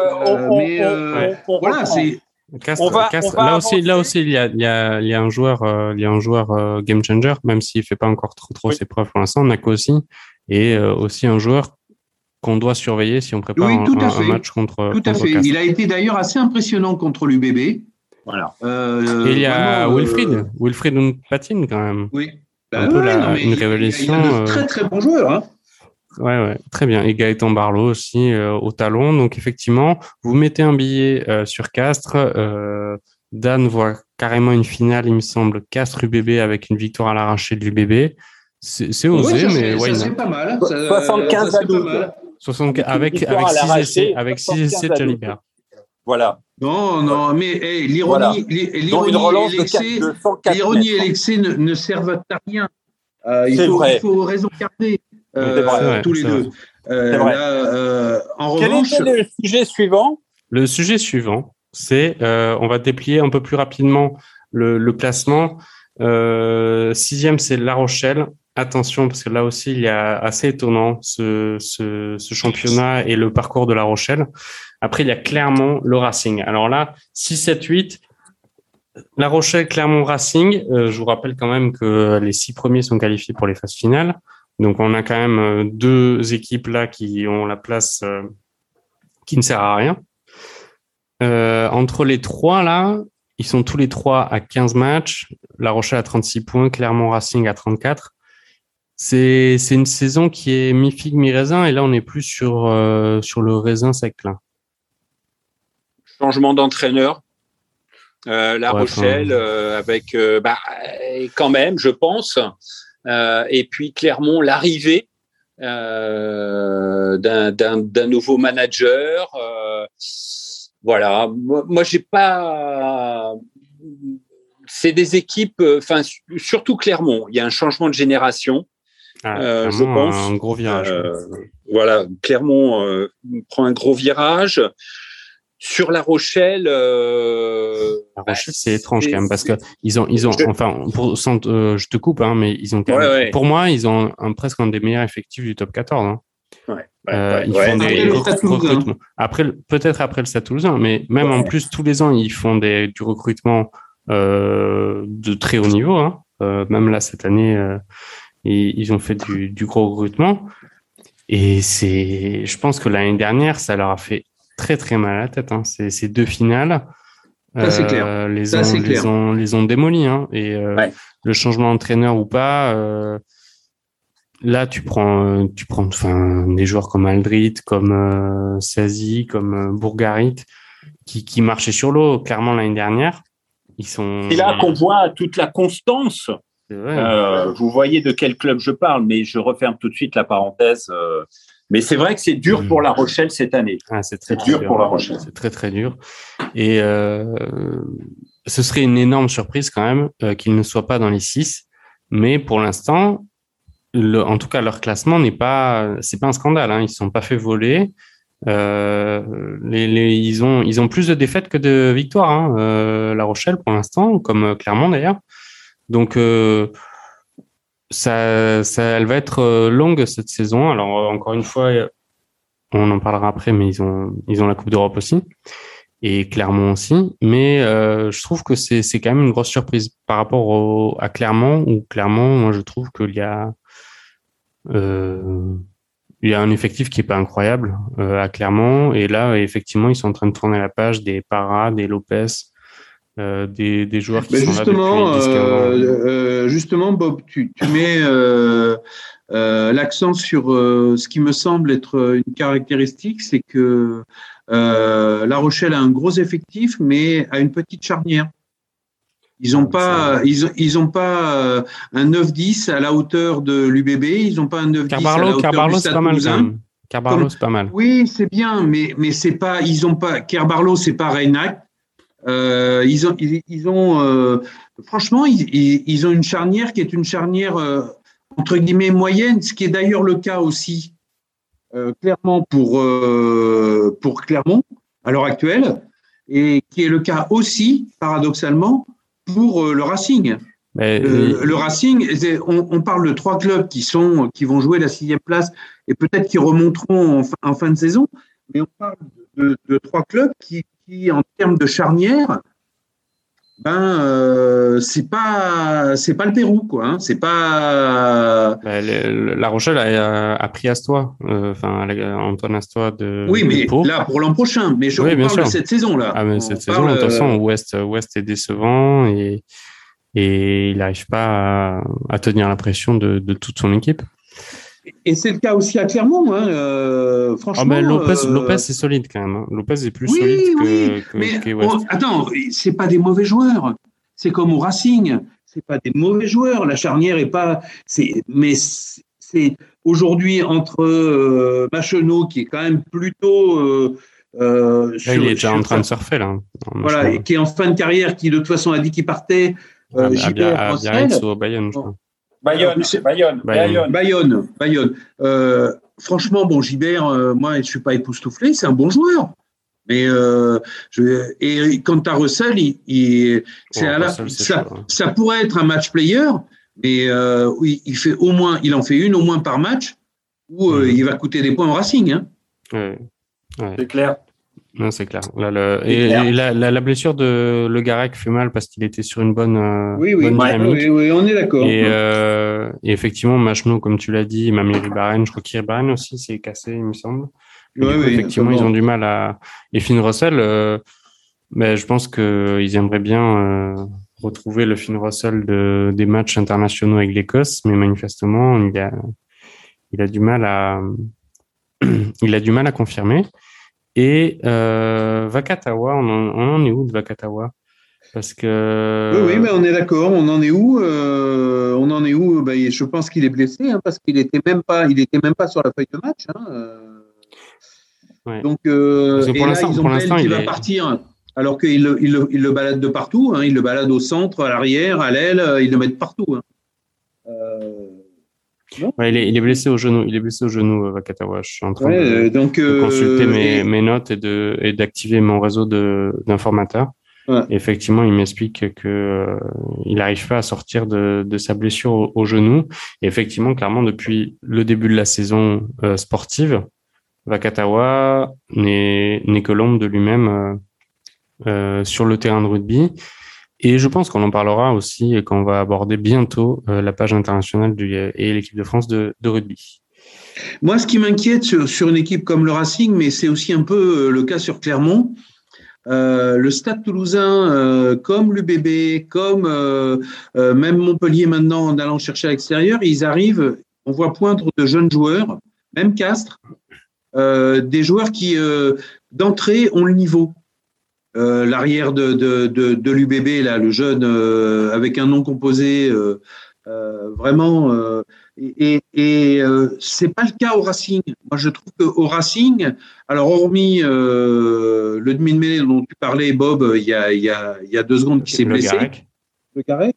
voilà, c'est. Castre, on va, Castre, on va là aussi, là aussi, il y a, il y a, il y a un joueur, euh, il y a un joueur euh, game changer, même s'il fait pas encore trop, trop oui. ses preuves pour l'instant, Nako aussi, et euh, aussi un joueur qu'on doit surveiller si on prépare oui, un, un, un, match contre. Tout contre à fait. Castre. Il a été d'ailleurs assez impressionnant contre l'UBB. Voilà. et il y a Wilfried, Wilfried patine quand même. Oui. un peu une révélation. Il, très très bon joueur. Hein. Ouais, ouais, très bien. Et Gaëtan Barlow aussi au talon. Donc effectivement, vous mettez un billet sur Castres. Dan voit carrément une finale, il me semble, Castres UBB avec une victoire à l'arraché de l'UBB. C'est osé, mais ouais, c'est pas mal. 75 à 12. 75, avec, avec 6 essais, avec 6 essais de Jalibert. Voilà. Non, non, mais hey, l'ironie voilà. et l'excès ne, ne, servent à rien. Euh, il, faut, il, faut, raison garder euh, vrai, tous les deux. Euh, là, euh, en Quel revanche, est le sujet suivant? Le sujet suivant, c'est, euh, on va déplier un peu plus rapidement le, le classement. Euh, sixième, c'est La Rochelle. Attention, parce que là aussi, il y a assez étonnant ce, ce, ce, championnat et le parcours de La Rochelle. Après, il y a Clermont, le Racing. Alors là, 6, 7, 8. La Rochelle, Clermont, Racing. Euh, je vous rappelle quand même que les six premiers sont qualifiés pour les phases finales. Donc, on a quand même euh, deux équipes là qui ont la place euh, qui ne sert à rien. Entre les trois, là, ils sont tous les trois à 15 matchs. La Rochelle à 36 points, Clermont Racing à 34. C'est, une saison qui est mi-figue, mi-raisin, et là, on n'est plus sur, sur le raisin sec, là. Changement d'entraîneur. Euh, la ouais, Rochelle, euh, avec, euh, bah, quand même, je pense. et puis Clermont, l'arrivée d'un, nouveau manager voilà, moi, moi j'ai pas. C'est des équipes, euh, enfin surtout Clermont. Il y a un changement de génération. Ah, euh, je pense. Un gros virage. Euh, voilà, Clermont prend un gros virage. Sur La Rochelle, euh, La Rochelle, c'est étrange quand même parce que ils ont, ils ont, enfin, pour, sans, je te coupe, hein, mais ils ont, quand même, ouais, pour moi, ils ont un, presque un des meilleurs effectifs du top 14. Hein. Ouais, euh, ils font des recrutements. Après, peut-être après le Stade Toulousain, mais même en plus tous les ans, ils font des, du recrutement euh, de très haut niveau. Hein. Euh, même là cette année, euh, ils, ils, ont fait du, du, gros recrutement. Et c'est, je pense que l'année dernière, ça leur a fait très très mal à la tête. Hein. Ces, ces deux finales. Ça, c'est clair. Les, ça, ont, clair. les, ont, les ont démolis. Hein. Et ouais. le changement d'entraîneur ou pas, là, tu prends, tu prends, enfin, des joueurs comme Aldrit, comme euh, Sazi, comme euh, Bourgarit, qui, qui marchaient sur l'eau clairement l'année dernière. Ils sont. C'est là qu'on voit toute la constance. Euh, vous voyez de quel club je parle, mais je referme tout de suite la parenthèse. Mais c'est vrai que c'est dur pour La Rochelle cette année. Ah, c'est très, dur, dur pour La Rochelle. C'est très très dur. Et euh, ce serait une énorme surprise quand même euh, qu'ils ne soient pas dans les six. Mais pour l'instant, en tout cas, leur classement n'est pas, c'est pas un scandale. Hein. Ils ne sont pas fait voler. Euh, les, les, ils ont, ils ont plus de défaites que de victoires. Hein. La Rochelle pour l'instant, comme Clermont d'ailleurs. Donc ça, ça, elle va être longue cette saison. Alors encore une fois, on en parlera après, mais ils ont, ils ont la Coupe d'Europe aussi et Clermont aussi. Mais euh, je trouve que c'est, c'est quand même une grosse surprise par rapport au, à Clermont. Ou Clermont, moi je trouve qu'il y a euh, il y a un effectif qui est pas incroyable euh, à Clermont et là effectivement ils sont en train de tourner la page des Parra, des Lopez, euh, des, des, joueurs qui Mais sont justement, là depuis 10 euh, justement Bob, tu, tu mets euh, l'accent sur ce qui me semble être une caractéristique, c'est que La Rochelle a un gros effectif mais a une petite charnière. Ils n'ont pas, ils ont, ils ont pas un 9-10 à la hauteur de l'UBB. Ils n'ont pas un 9-10 à la hauteur Carbarlo, du Stade pas mal. Carbarlo, c'est pas mal. Oui, c'est bien, mais mais c'est pas, ils ont pas. Carbarlo, c'est pas Reynac. Euh, ils ont, ils, ils ont, euh, franchement, ils, ils, ont une charnière qui est une charnière euh, entre guillemets moyenne, ce qui est d'ailleurs le cas aussi clairement pour pour Clermont à l'heure actuelle, et qui est le cas aussi paradoxalement pour le Racing. Mais, le, le, Racing, on, on, parle de trois clubs qui sont qui vont jouer la sixième place et peut-être qui remonteront en fin, en fin, de saison, mais on parle de, de trois clubs qui, qui, en termes de charnière, ben euh, c'est pas c'est pas le Pérou quoi. Hein. C'est pas. Bah, la Rochelle a, a pris Astois, euh, enfin Antoine Astois de. Oui, mais là pour l'an prochain. Mais je parle de cette saison là. Ah mais cette saison, de toute façon, Ouest Ouest est décevant et et il n'arrive pas à, tenir la pression de, de toute son équipe. Et c'est le cas aussi à Clermont, hein, euh, franchement. Ah ben Lopez, euh, Lopez est solide quand même. Hein. Lopez est plus solide que, que, mais, que attends, c'est pas des mauvais joueurs. C'est comme au Racing. C'est pas des mauvais joueurs. La charnière est pas. C'est mais c'est aujourd'hui entre euh, Machenot qui est quand même plutôt. Euh, il est déjà en train de surfer là. Voilà, et qui est en fin de carrière, qui de toute façon a dit qu'il partait. Euh, à, à, Biarritz ou au Bayonne, je crois. Bayonne, Bayonne, Bayonne, Bayonne, Bayonne. Euh, franchement, bon, Gibert, euh, moi, je ne suis pas époustouflé, c'est un bon joueur. Mais euh, je, et quant à Russell, il, c'est ça, hein. ça, pourrait être un match player, mais euh, oui, il fait au moins, il en fait une au moins par match, où euh, mhm. il va coûter des points en Racing. Hein. Ouais. Ouais. C'est clair. Non, c'est clair. Là, le... Et, la, la, la, blessure de Le Garec fait mal parce qu'il était sur une bonne, euh, oui, oui, oui, oui, on est d'accord. Et, euh, et, effectivement, Machno, comme tu l'as dit, Mamie Ribaren, je crois qu'Iribaren aussi s'est cassé, il me semble. Oui, coup, oui, effectivement, ils ont du mal à. Et Finn Russell, euh, ben, je pense qu'ils aimeraient bien retrouver le Finn Russell de, des matchs internationaux avec l'Écosse, mais manifestement, il a, il a du mal à, il a du mal à confirmer. Et euh, Vakatawa, on en, est où de Vakatawa? Parce que. Oui, oui, mais on est d'accord. On en est où euh, On en est où? Ben, Je pense qu'il est blessé hein, parce qu'il n'était même pas, il était même pas sur la feuille de match. Hein. Donc, euh, pour l'instant, ils ont il va partir. Alors qu'il le, il il le, balade de partout, hein. il le balade au centre, à l'arrière, à l'aile, il le met partout. Hein. Euh, il, est, il, est, blessé au genou. Il est blessé au genou, euh, Vakatawa. Je suis en train de, euh, donc, de, consulter mes, mes, notes et de et d'activer mon réseau d'informateurs. Ouais. Effectivement, il m'explique que euh, il n'arrive pas à sortir de, de sa blessure au, au, genou. Et effectivement, clairement, depuis le début de la saison euh, sportive, Vakatawa n'est n'est que l'ombre de lui-même sur le terrain de rugby. Et je pense qu'on en parlera aussi et qu'on va aborder bientôt euh, la page internationale du, et l'équipe de France de, rugby. Moi, ce qui m'inquiète sur, une équipe comme le Racing, mais c'est aussi un peu euh, le cas sur Clermont, euh, le Stade Toulousain, euh, comme l'UBB, comme euh, même Montpellier maintenant en allant chercher à l'extérieur, ils arrivent, on voit poindre de jeunes joueurs, même Castres, des joueurs qui d'entrée ont le niveau. Euh, l'arrière de, de, de, de l'UBB, là, le jeune euh, avec un nom composé, euh, vraiment. et et c'est pas le cas au Racing. Moi, je trouve qu'au Racing, alors hormis le demi de mêlée dont tu parlais, Bob, il y a, il y a, il y a deux secondes qui s'est blessé. Le carré.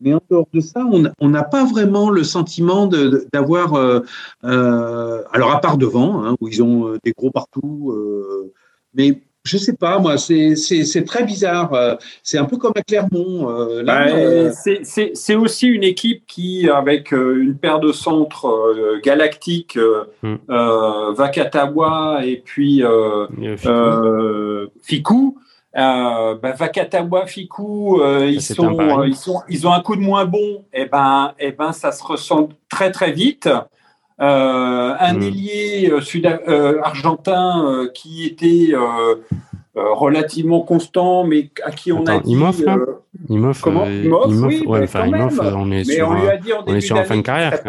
Mais en dehors de ça, on n'a pas vraiment le sentiment d'avoir, euh, euh, alors à part devant, hein, où ils ont des gros partout, euh, mais je sais pas, moi, c'est très bizarre. Euh, c'est un peu comme à Clermont. Euh, bah, euh, c'est aussi une équipe qui, avec une paire de centres galactiques, mm. Vakatawa et puis Fikou. Bah, Vakatawa, Fikou, ils, sont, ils, sont, ils ont un coup de moins bon. Et eh ben, et eh ben, ça se ressent très très vite. Euh, un hmm. ailier euh, sud euh, argentin qui était relativement constant, mais à qui on a dit. Imoff, Imoff, comment Imoff, oui, ouais, enfin, Imoff, on est sur, on lui a dit en on est sur fin de carrière.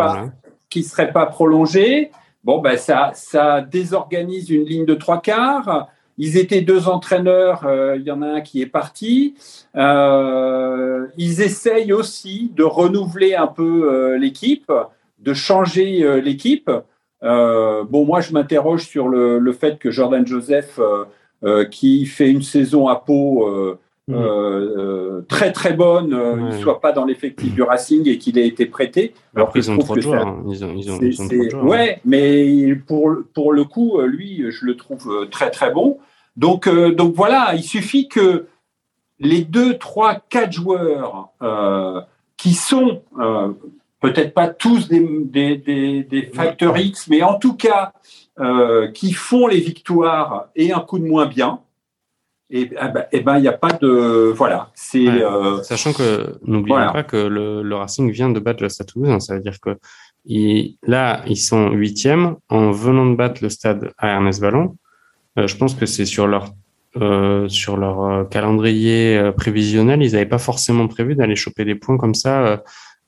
Qui ne serait pas prolongé. Bon, ben, ça, ça désorganise une ligne de trois quarts. Ils étaient deux entraîneurs, il y en a un qui est parti. Euh, ils essayent aussi de renouveler un peu l'équipe de changer euh, l'équipe. Euh, bon, moi, je m'interroge sur le, le, fait que Jordan Joseph, euh, qui fait une saison à Pau mmh. très très bonne, ne soit pas dans l'effectif du Racing et qu'il ait été prêté. Alors, qu'ils ont trop de joueurs. Hein. Ils ont, ils ont, ils ont trop de joueurs. Ouais, hein. mais pour, pour le coup, lui, je le trouve très très bon. Donc, donc voilà, il suffit que les deux, trois, quatre joueurs qui sont peut-être pas tous des, des, des, facteurs X, mais en tout cas euh, qui font les victoires et un coup de moins bien, et, ah bah, eh ben il n'y a pas de voilà c'est euh, sachant que n'oublions pas que le, Racing vient de battre le Stade Toulousain ça veut dire que là ils sont huitièmes en venant de battre le Stade à Ernest Ballon. Euh, je pense que c'est sur leur euh, sur leur calendrier prévisionnel ils n'avaient pas forcément prévu d'aller choper des points comme ça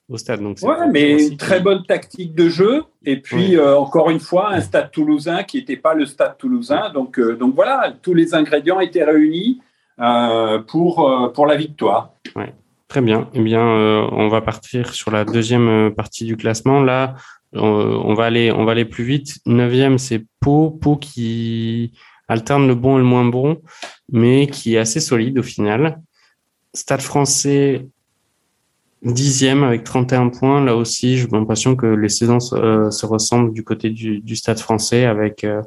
au stade. Donc ouais, mais une très bonne tactique de jeu. Et puis, euh, encore une fois, un stade toulousain qui n'était pas le stade toulousain. Donc, euh, donc voilà, tous les ingrédients étaient réunis euh, pour, pour la victoire. Ouais. Très bien. Eh bien, on va partir sur la deuxième partie du classement. Là, on va aller, on va aller plus vite. Neuvième, c'est Pau. Pau qui alterne le bon et le moins bon, mais qui est assez solide au final. Stade français dixième avec 31 points. Là aussi, j'ai l'impression que les saisons euh, se ressemblent du côté du, du stade français avec euh,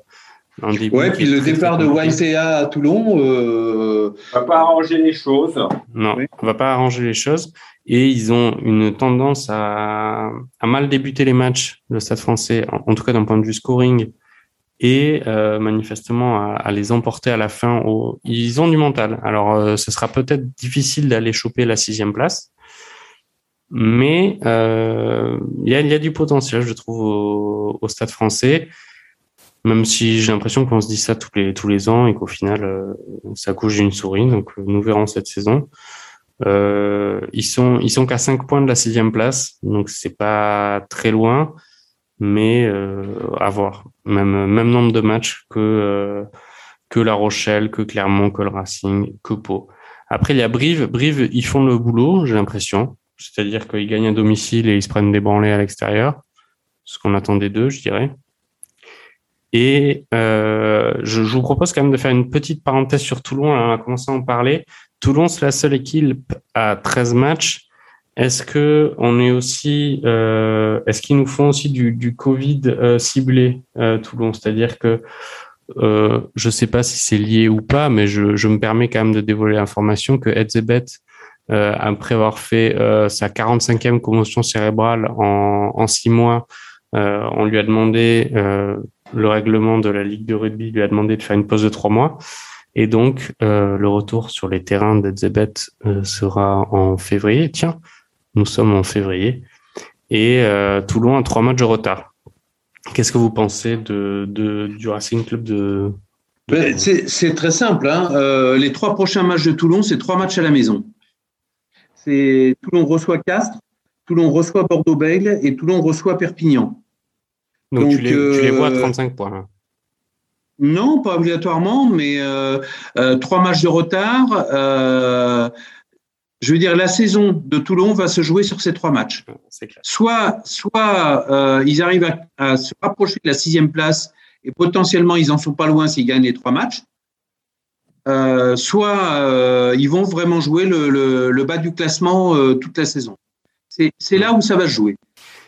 un début. Ouais, puis le départ de YCA à Toulon. Euh... va pas arranger les choses. Non, on va pas arranger les choses. Et ils ont une tendance à, à mal débuter les matchs, le stade français, en, tout cas d'un point de vue scoring, et euh, manifestement à, à, les emporter à la fin. Au... Ils ont du mental. Alors, euh, ce sera peut-être difficile d'aller choper la sixième place mais euh, il y, a, y, a, du potentiel, je trouve, au, au Stade français. Même si j'ai l'impression qu'on se dit ça tous les tous les ans et qu'au final euh, ça couche d'une souris. Donc nous verrons cette saison. Euh, ils sont ils sont qu'à 5 points de la sixième place, donc c'est pas très loin, mais euh, à voir. Même même nombre de matchs que euh, que La Rochelle, que Clermont, que le Racing, que Pau. Après il y a Brive. Brive ils font le boulot, j'ai l'impression c'est-à-dire qu'ils gagnent à domicile et ils se prennent des branlées à l'extérieur, ce qu'on attendait d'eux, je dirais. Et euh, je, vous propose quand même de faire une petite parenthèse sur Toulon. on a commencé à en parler. Toulon, c'est la seule équipe à 13 matchs. Est-ce que on est aussi, euh, est-ce qu'ils nous font aussi du, Covid euh, ciblé Toulon? C'est-à-dire que je sais pas si c'est lié ou pas, mais je, me permets quand même de dévoiler l'information que Edzebet après avoir fait euh, sa 45e commotion cérébrale en, en six mois, euh, on lui a demandé, le règlement de la Ligue de rugby lui a demandé de faire une pause de trois mois. Et donc, le retour sur les terrains d'Edzebet sera en février. Tiens, nous sommes en février. Et Toulon a trois matchs de retard. Qu'est-ce que vous pensez de, de du Racing Club de, C'est très simple. Hein. les trois prochains matchs de Toulon, c'est trois matchs à la maison c'est Toulon reçoit Castres, Toulon reçoit Bordeaux-Bègles et Toulon reçoit Perpignan. Donc, tu, les, vois à 35 points. Hein. Non, pas obligatoirement, mais euh, euh, trois matchs de retard. Euh, je veux dire, la saison de Toulon va se jouer sur ces trois matchs. Soit, soit ils arrivent à, à, se rapprocher de la sixième place et potentiellement ils en sont pas loin s'ils gagnent les trois matchs. Euh, soit euh, ils vont vraiment jouer le, le, le bas du classement euh, toute la saison. C'est là où ça va se jouer.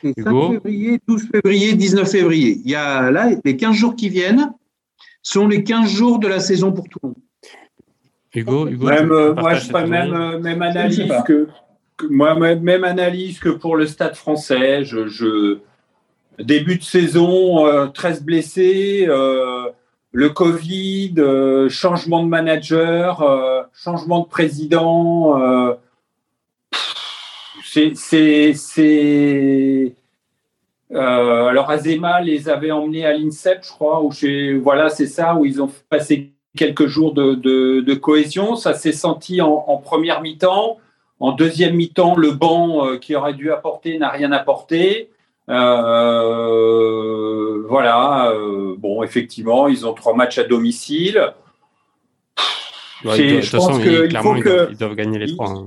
5 février, 12 février, 19 février. Il y a là les 15 jours qui viennent sont les 15 jours de la saison pour tout le monde. Hugo, Hugo même, moi, je pas même, même analyse que, que, moi, même analyse que pour le Stade Français. Je, je début de saison, euh, 13 blessés. Le Covid, euh, changement de manager, euh, changement de président. Euh, c'est. alors Azema les avait emmenés à l'INSEP, je crois, où chez, voilà, c'est ça, où ils ont passé quelques jours de, cohésion. Ça s'est senti en, en première mi-temps. En deuxième mi-temps, le banc qui aurait dû apporter n'a rien apporté. Euh, voilà. Euh, bon, effectivement, ils ont trois matchs à domicile. Ouais, je pense que il faut que ils doivent gagner les trois. Hein.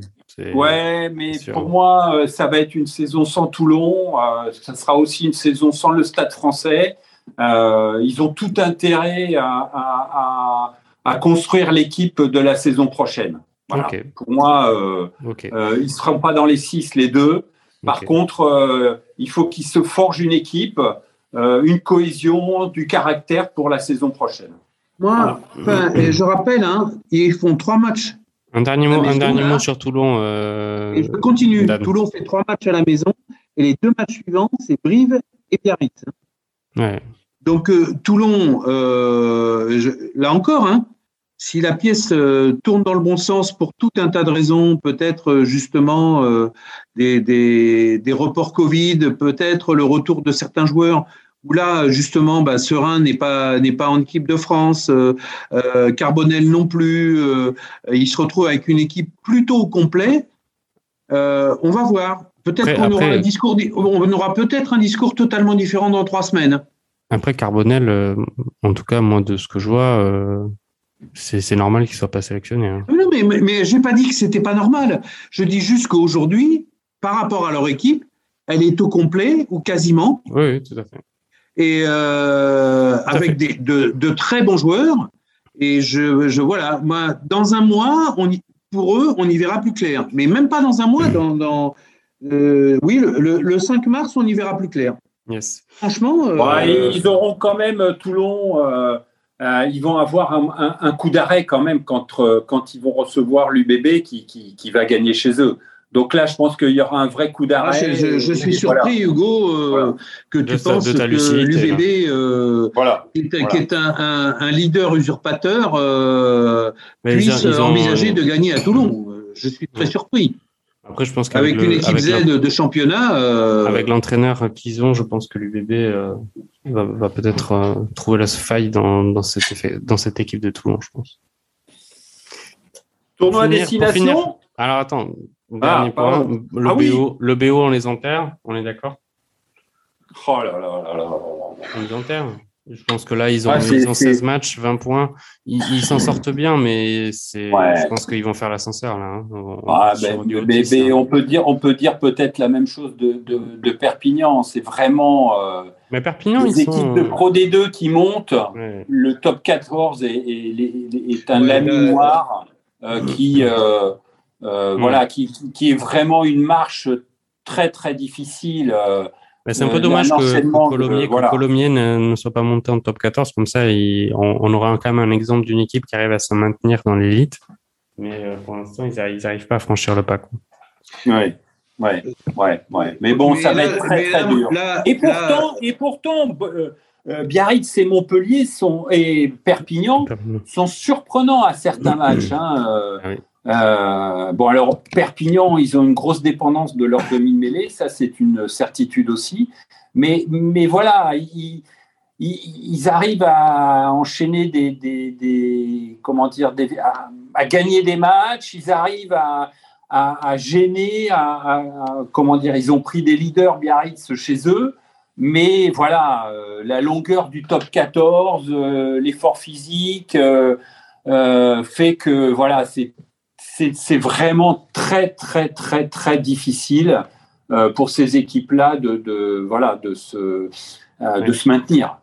Ouais, mais pour moi, euh, ça va être une saison sans Toulon. ça sera aussi une saison sans le Stade Français. ils ont tout intérêt à, à, à, à construire l'équipe de la saison prochaine. Voilà. Pour moi, euh, okay. ils ne seront pas dans les six, les deux. Par contre, euh, il faut qu'ils se forgent une équipe, euh, une cohésion, du caractère pour la saison prochaine. Moi, je rappelle, hein, ils font trois matchs. Un dernier mot, un dernier mot sur Toulon. Euh, et je continue. Toulon fait trois matchs à la maison et les deux matchs suivants, c'est Brive et Biarritz. Ouais. Donc Toulon, je, là encore, hein, si la pièce euh, tourne dans le bon sens pour tout un tas de raisons, peut-être euh, justement euh, des, des, des, reports Covid, peut-être le retour de certains joueurs, où là justement bah, Serein n'est pas n'est pas en équipe de France, euh, Carbonel non plus, il se retrouve avec une équipe plutôt au complet. on va voir. Peut-être qu'on aura un discours, on aura peut-être un discours totalement différent dans trois semaines. Après Carbonel, en tout cas moi de ce que je vois c'est normal qu'il ne soit pas sélectionné. Hein. Non, mais, mais, je n'ai pas dit que c'était pas normal. Je dis juste qu'aujourd'hui, par rapport à leur équipe, elle est au complet ou quasiment. Oui, tout à fait. Et euh, avec Des, de, de, très bons joueurs. Et je, je voilà, moi, dans un mois, on y, pour eux, on y verra plus clair. Mais même pas dans un mois, dans, dans euh, oui, le, le, 5 mars, on y verra plus clair. Yes. Franchement. Euh, ils auront quand même Toulon euh, ils vont avoir un, un, coup d'arrêt quand même quand, euh, quand ils vont recevoir l'UBB qui, qui, qui, va gagner chez eux. Donc là, je pense qu'il y aura un vrai coup d'arrêt. Ah, je, je, suis surpris, Hugo, euh, que tu penses que l'UBB, euh, voilà. qui est, qui est un, un, leader usurpateur, puisse envisager de gagner à Toulon. Je suis très surpris. Après, je pense qu'avec une équipe Z de championnat. Avec l'entraîneur qu'ils ont, je pense que l'UBB va, va peut-être euh, trouver la faille dans, dans, cette effet, dans cette équipe de Toulon, je pense. Tournoi à destination Alors attends, ah, dernier point. Le, ah BO, le BO, on les enterre, on est d'accord? Oh là là là là. On les enterre je pense que là, ils ont, ils ont 16 matchs, 20 points. Ils s'en sortent bien, mais c'est, je pense qu'ils vont faire l'ascenseur là. Hein, ah, ben, hein. on peut dire, on peut dire peut-être la même chose de, de, de Perpignan. C'est vraiment. Euh, mais Perpignan, les équipes de Pro D2 qui montent. Le top 14 est, est, est un lami noir euh, qui, euh, euh voilà, qui, qui, est vraiment une marche très très difficile. Euh, c'est un peu dommage que, Colomiers, ne, soit pas monté en top 14. Comme ça, on, aura quand même un exemple d'une équipe qui arrive à se maintenir dans l'élite. Mais euh, pour l'instant, ils n'arrivent pas à franchir le pas. Oui. Ouais, ouais, ouais. Mais bon, ça va être très, très dur. et pourtant, et pourtant euh, euh, Biarritz et Montpellier sont, et Perpignan sont surprenants à certains matchs. Hein, ah euh, bon, alors, Perpignan, ils ont une grosse dépendance de leur demi-mêlée, ça c'est une certitude aussi. Mais, mais voilà, ils, ils, arrivent à enchaîner des, des, des comment dire, des, à, gagner des matchs, ils arrivent à, à, à gêner, à, comment dire, ils ont pris des leaders Biarritz chez eux. Mais voilà, euh, la longueur du top 14, euh, l'effort physique euh, fait que voilà, c'est c'est vraiment très, très, très, très difficile pour ces équipes-là de, de, voilà, de, se, de se maintenir,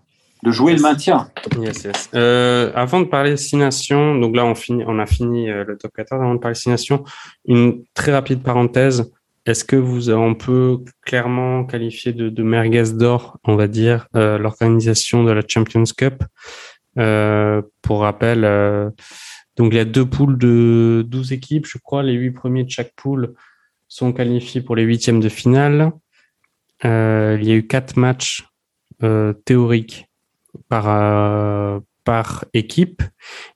de jouer le maintien. Yes, yes. Euh, avant de parler destination, donc là, on, finit, on a fini le top 14. Avant de parler destination, une très rapide parenthèse. Est-ce que vous, on peut clairement qualifier de, de merguez d'or, on va dire, l'organisation de la Champions Cup? Pour rappel, donc il y a deux poules de 12 équipes, je crois. Les huit premiers de chaque poule sont qualifiés pour les huitièmes de finale. Euh, il y a eu quatre matchs euh, théoriques par, euh, par équipe.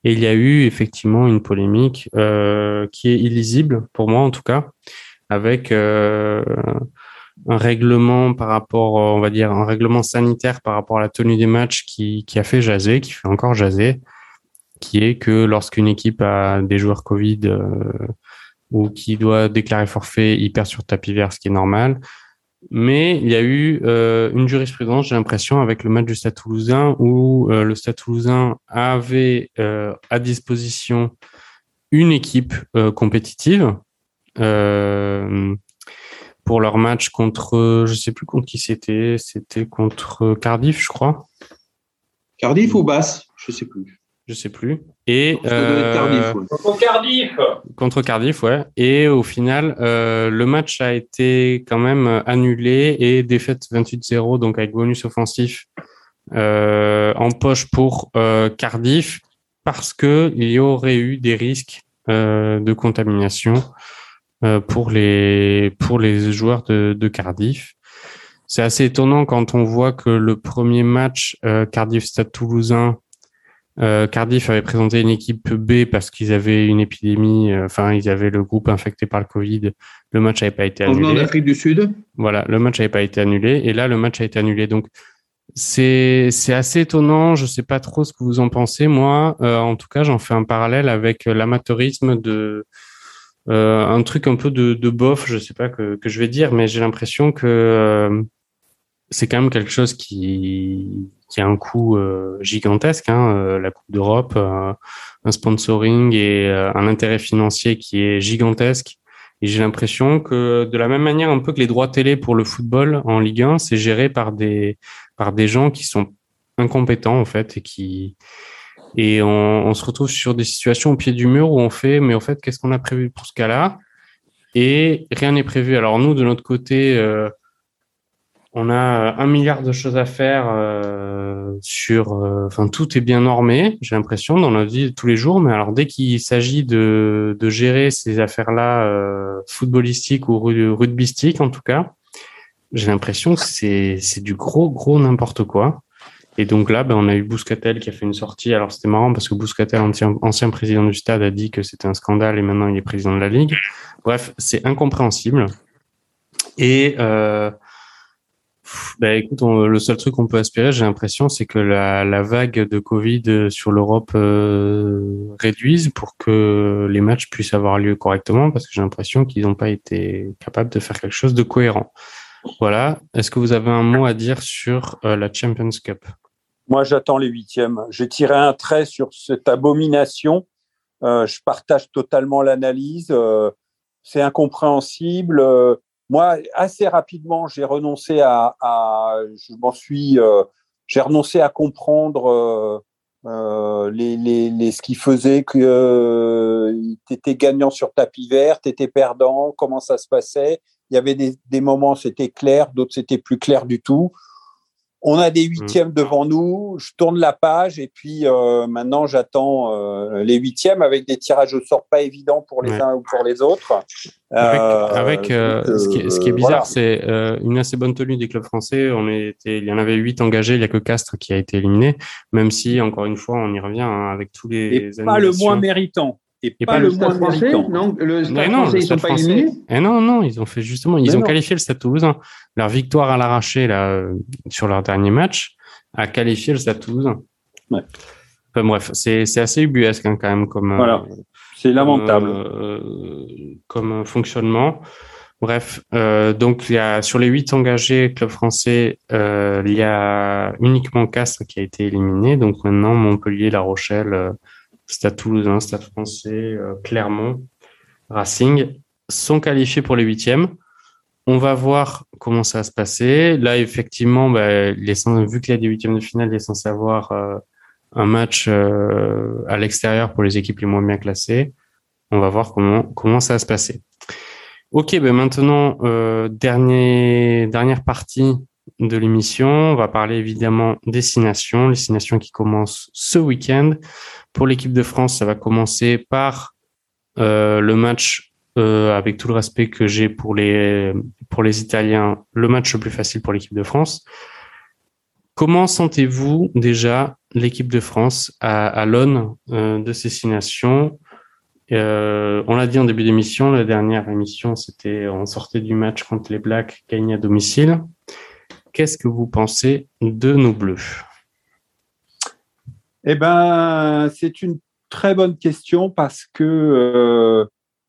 Et il y a eu effectivement une polémique euh, qui est illisible, pour moi en tout cas, avec euh, un règlement par rapport, on va dire, un règlement sanitaire par rapport à la tenue des matchs qui, a fait jaser, qui fait encore jaser qui est que lorsqu'une équipe a des joueurs Covid ou qui doit déclarer forfait, il perd sur tapis vert, ce qui est normal. Mais il y a eu euh, une jurisprudence, j'ai l'impression, avec le match du Stade Toulousain, où euh, le Stade Toulousain avait à disposition une équipe compétitive pour leur match contre, je sais plus contre qui c'était, c'était contre Cardiff, je crois. Cardiff ou Basse, je sais plus je sais plus. Et euh, contre Cardiff. Contre Cardiff, ouais. Et au final, euh, le match a été quand même annulé et défaite 28-0, donc avec bonus offensif euh, en poche pour Cardiff, parce que il y aurait eu des risques de contamination pour les pour les joueurs de, de Cardiff. C'est assez étonnant quand on voit que le premier match Cardiff Stade Toulousain Cardiff avait présenté une équipe B parce qu'ils avaient une épidémie, enfin ils avaient le groupe infecté par le Covid. Le match n'avait pas été annulé. En Afrique du Sud. Voilà, le match n'avait pas été annulé et là le match a été annulé. Donc c'est c'est assez étonnant. Je sais pas trop ce que vous en pensez. Moi, en tout cas, j'en fais un parallèle avec l'amateurisme de euh, un truc un peu de, de, bof, je sais pas que, que je vais dire, mais j'ai l'impression que euh, c'est quand même quelque chose qui, qui a un coût euh, gigantesque, hein, la Coupe d'Europe, un sponsoring et un intérêt financier qui est gigantesque. Et j'ai l'impression que de la même manière un peu que les droits télé pour le football en Ligue 1, c'est géré par des par des gens qui sont incompétents en fait et qui et on, se retrouve sur des situations au pied du mur où on fait, mais en fait, qu'est-ce qu'on a prévu pour ce cas-là? Et rien n'est prévu. Alors nous, de notre côté, euh, on a un milliard de choses à faire euh, sur. Euh, enfin, tout est bien normé. J'ai l'impression dans la vie de tous les jours. Mais alors, dès qu'il s'agit de, de, gérer ces affaires-là, footballistiques ou rugbystiques en tout cas, j'ai l'impression que c'est du gros gros n'importe quoi. Et donc là, ben, on a eu Bouscatel qui a fait une sortie. Alors c'était marrant parce que Bouscatel, ancien, ancien président du stade, a dit que c'était un scandale et maintenant il est président de la Ligue. Bref, c'est incompréhensible. Et euh, ben, écoute, le seul truc qu'on peut aspirer, j'ai l'impression, c'est que la, vague de Covid sur l'Europe euh, réduise pour que les matchs puissent avoir lieu correctement, parce que j'ai l'impression qu'ils n'ont pas été capables de faire quelque chose de cohérent. Voilà. Est-ce que vous avez un mot à dire sur euh, la Champions Cup? Moi, j'attends les huitièmes. J'ai tiré un trait sur cette abomination. Euh, je partage totalement l'analyse. Euh, c'est incompréhensible. Euh, moi, assez rapidement, j'ai renoncé à, à, je m'en suis, euh, j'ai renoncé à comprendre euh, les, les, les, ce qui faisait que tu étais gagnant sur tapis vert, tu étais perdant, comment ça se passait. Il y avait des, des moments, c'était clair, d'autres, c'était plus clair du tout. On a des mmh. huitièmes devant nous. Je tourne la page et puis euh, maintenant j'attends euh, les huitièmes avec des tirages au sort pas évidents pour les uns ou pour les autres. Avec, euh, ce, qui est, ce, qui est, bizarre, c'est une assez bonne tenue des clubs français. On était, il y en avait huit engagés. Il y a que Castres qui a été éliminé. Même si encore une fois, on y revient hein, avec tous les. Et pas le moins méritant et, pas, le, moins français, non, le stade français, ils sont pas éliminés. Eh non, non, ils ont fait justement, ils ont qualifié le Stade Toulousain. Leur victoire à l'arraché là euh, sur leur dernier match a qualifié le Stade Toulousain. Ouais. Enfin, bref, c'est c'est assez ubuesque hein, quand même comme. Voilà, c'est lamentable. Euh, comme fonctionnement. Bref, euh, donc il y a sur les huit engagés club français, euh, il y a uniquement Castres qui a été éliminé. Donc maintenant Montpellier, La Rochelle. Stade Toulousain, Stade Français, euh, Clermont, Racing sont qualifiés pour les huitièmes. On va voir comment ça va se passer. Là, effectivement, bah, vu qu'il y a des huitièmes de finale, il est censé avoir euh, un match euh, à l'extérieur pour les équipes les moins bien classées. On va voir comment ça va se passer. Ok, ben maintenant dernière partie de l'émission. On va parler évidemment destination, destination qui commence ce week-end. Pour l'équipe de France, ça va commencer par euh, le match, euh, avec tout le respect que j'ai pour les, pour les Italiens, le match le plus facile pour l'équipe de France. Comment sentez-vous déjà l'équipe de France à, à l'aune euh, de ces six On l'a dit en début d'émission, la dernière émission, c'était on sortait du match contre les Blacks gagnés à domicile. Qu'est-ce que vous pensez de nos Bleus? Eh ben, c'est une très bonne question parce que euh,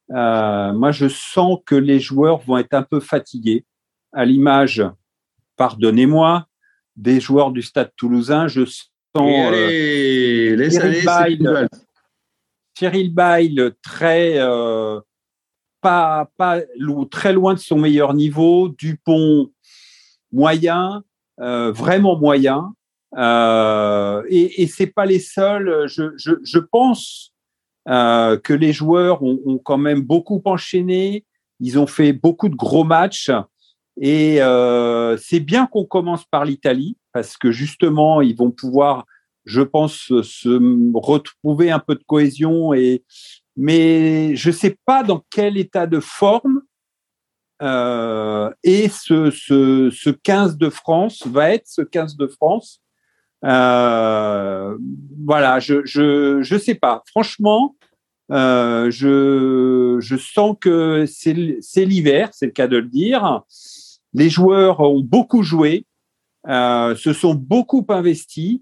euh, moi, je sens que les joueurs vont être un peu fatigués. À l'image, pardonnez-moi, des joueurs du Stade Toulousain, je sens allez, euh, Cyril, Bail, Cyril Bail très pas pas très loin de son meilleur niveau, Dupont moyen, vraiment moyen. Euh, et, et c'est pas les seuls. Je, je, je pense euh, que les joueurs ont, ont, quand même beaucoup enchaîné. Ils ont fait beaucoup de gros matchs. Et euh, c'est bien qu'on commence par l'Italie parce que justement, ils vont pouvoir, je pense, se retrouver un peu de cohésion. Et mais je sais pas dans quel état de forme euh, et ce, ce, ce 15 de France va être ce 15 de France voilà, je, je je sais pas. Franchement, je je sens que c'est l'hiver, c'est le cas de le dire. Les joueurs ont beaucoup joué, se sont beaucoup investis.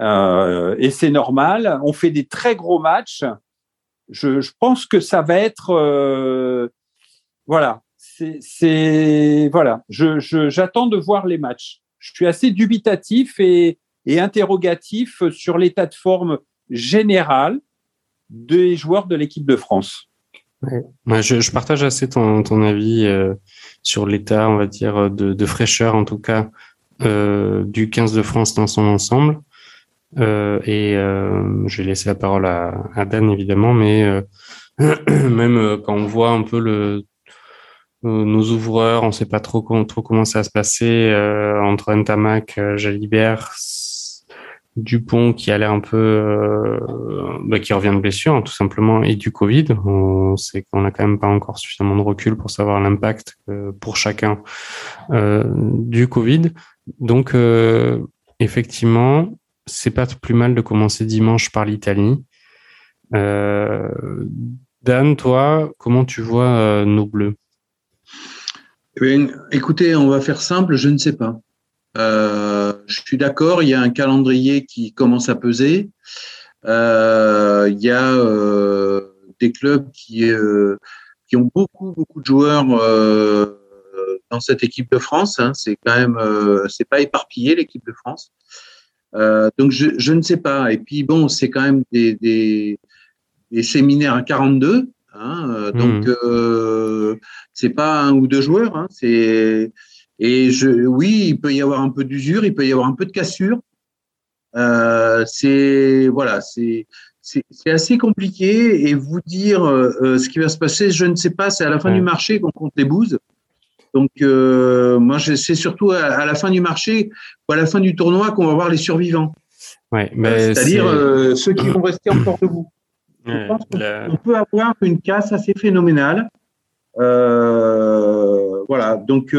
Euh, et c'est normal. On fait des très gros matchs. Je, je pense que ça va être, euh, voilà, c'est voilà. Je, j'attends de voir les matchs. Je suis assez dubitatif et, interrogatif sur l'état de forme général des joueurs de l'équipe de France. Je, je, partage assez ton, avis euh, sur l'état, on va dire, de, fraîcheur en tout cas euh, du 15 de France dans son ensemble. Euh, et je vais laisser la parole à, à Dan évidemment, mais même quand on voit un peu le nos ouvreurs, on sait pas trop, trop comment ça va se passer entre Ntamak, Jalibert, Dupont qui a l'air un peu bah, qui revient de blessure hein, tout simplement et du Covid. On sait qu'on a quand même pas encore suffisamment de recul pour savoir l'impact pour chacun du Covid. Donc effectivement, c'est pas plus mal de commencer dimanche par l'Italie. Euh, Dan, toi, comment tu vois euh, nos bleus? Eh Écoutez, on va faire simple, je ne sais pas. Euh, je suis d'accord, il y a un calendrier qui commence à peser. il y a des clubs qui, qui ont beaucoup, beaucoup de joueurs dans cette équipe de France. Hein. C'est quand même, c'est pas éparpillé l'équipe de France. Euh, donc je, ne sais pas. Et puis bon, c'est quand même des, séminaires à 42. Hein, euh, donc mmh. euh, c'est pas un ou deux joueurs. Hein, c'est et je, oui, il peut y avoir un peu d'usure, il peut y avoir un peu de cassure. Euh, c'est voilà, c'est c'est assez compliqué et vous dire euh, ce qui va se passer, je ne sais pas. C'est à la fin du marché qu'on compte les bouses. Donc, moi, c'est surtout à, la fin du marché ou à la fin du tournoi qu'on va voir les survivants. Ouais, C'est-à-dire ceux qui vont rester encore debout. Je pense qu'on peut avoir une casse assez phénoménale. voilà. Donc,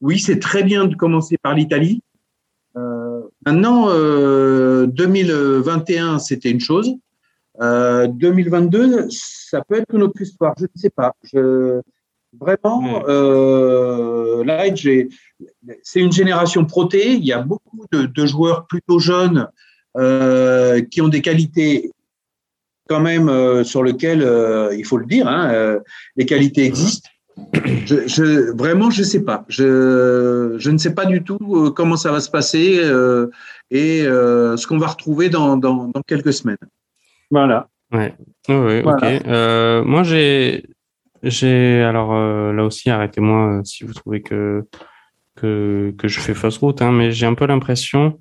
oui, c'est très bien de commencer par l'Italie. maintenant, 2021, c'était une chose. 2022, ça peut être une autre histoire. Je ne sais pas. Je, Vraiment, euh, là, c'est une génération protée. Il y a beaucoup de, joueurs plutôt jeunes euh, qui ont des qualités quand même euh, sur lesquelles, euh, il faut le dire, hein, les qualités existent. Je, je, vraiment, je ne sais pas. Je, je, ne sais pas du tout comment ça va se passer et ce qu'on va retrouver dans, dans, dans, quelques semaines. Voilà. Ouais. ouais, ok. moi, j'ai j'ai alors euh, là aussi arrêtez-moi euh, si vous trouvez que que, que je fais fausse route, hein, mais j'ai un peu l'impression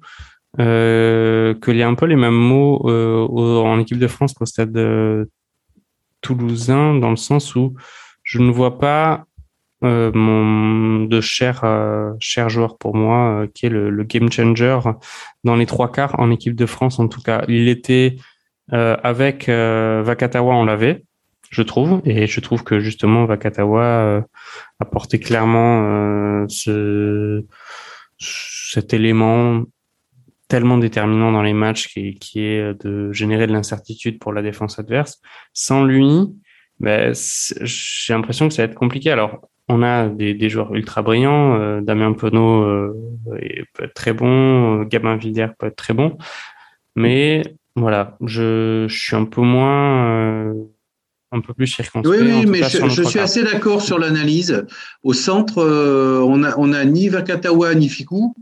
euh, qu'il y a un peu les mêmes mots euh, en équipe de France qu'au stade toulousain, dans le sens où je ne vois pas euh, mon de cher cher joueur pour moi qui est le, le, game changer dans les trois quarts en équipe de France en tout cas. Il était avec Vakatawa, on l'avait je trouve. Et je trouve que justement, Vakatawa euh, a porté clairement euh, ce, cet élément tellement déterminant dans les matchs qui, qui est de générer de l'incertitude pour la défense adverse. Sans lui, ben, j'ai l'impression que ça va être compliqué. Alors, on a des, des joueurs ultra brillants. Euh, Damien Penaud euh, peut être très bon. Gabin Villiers peut être très bon. Mais voilà, je, je suis un peu moins un peu plus circonspect. Oui, mais je, suis assez d'accord sur l'analyse. Au centre, euh, on a, on a ni Vakatawa ni Fikou.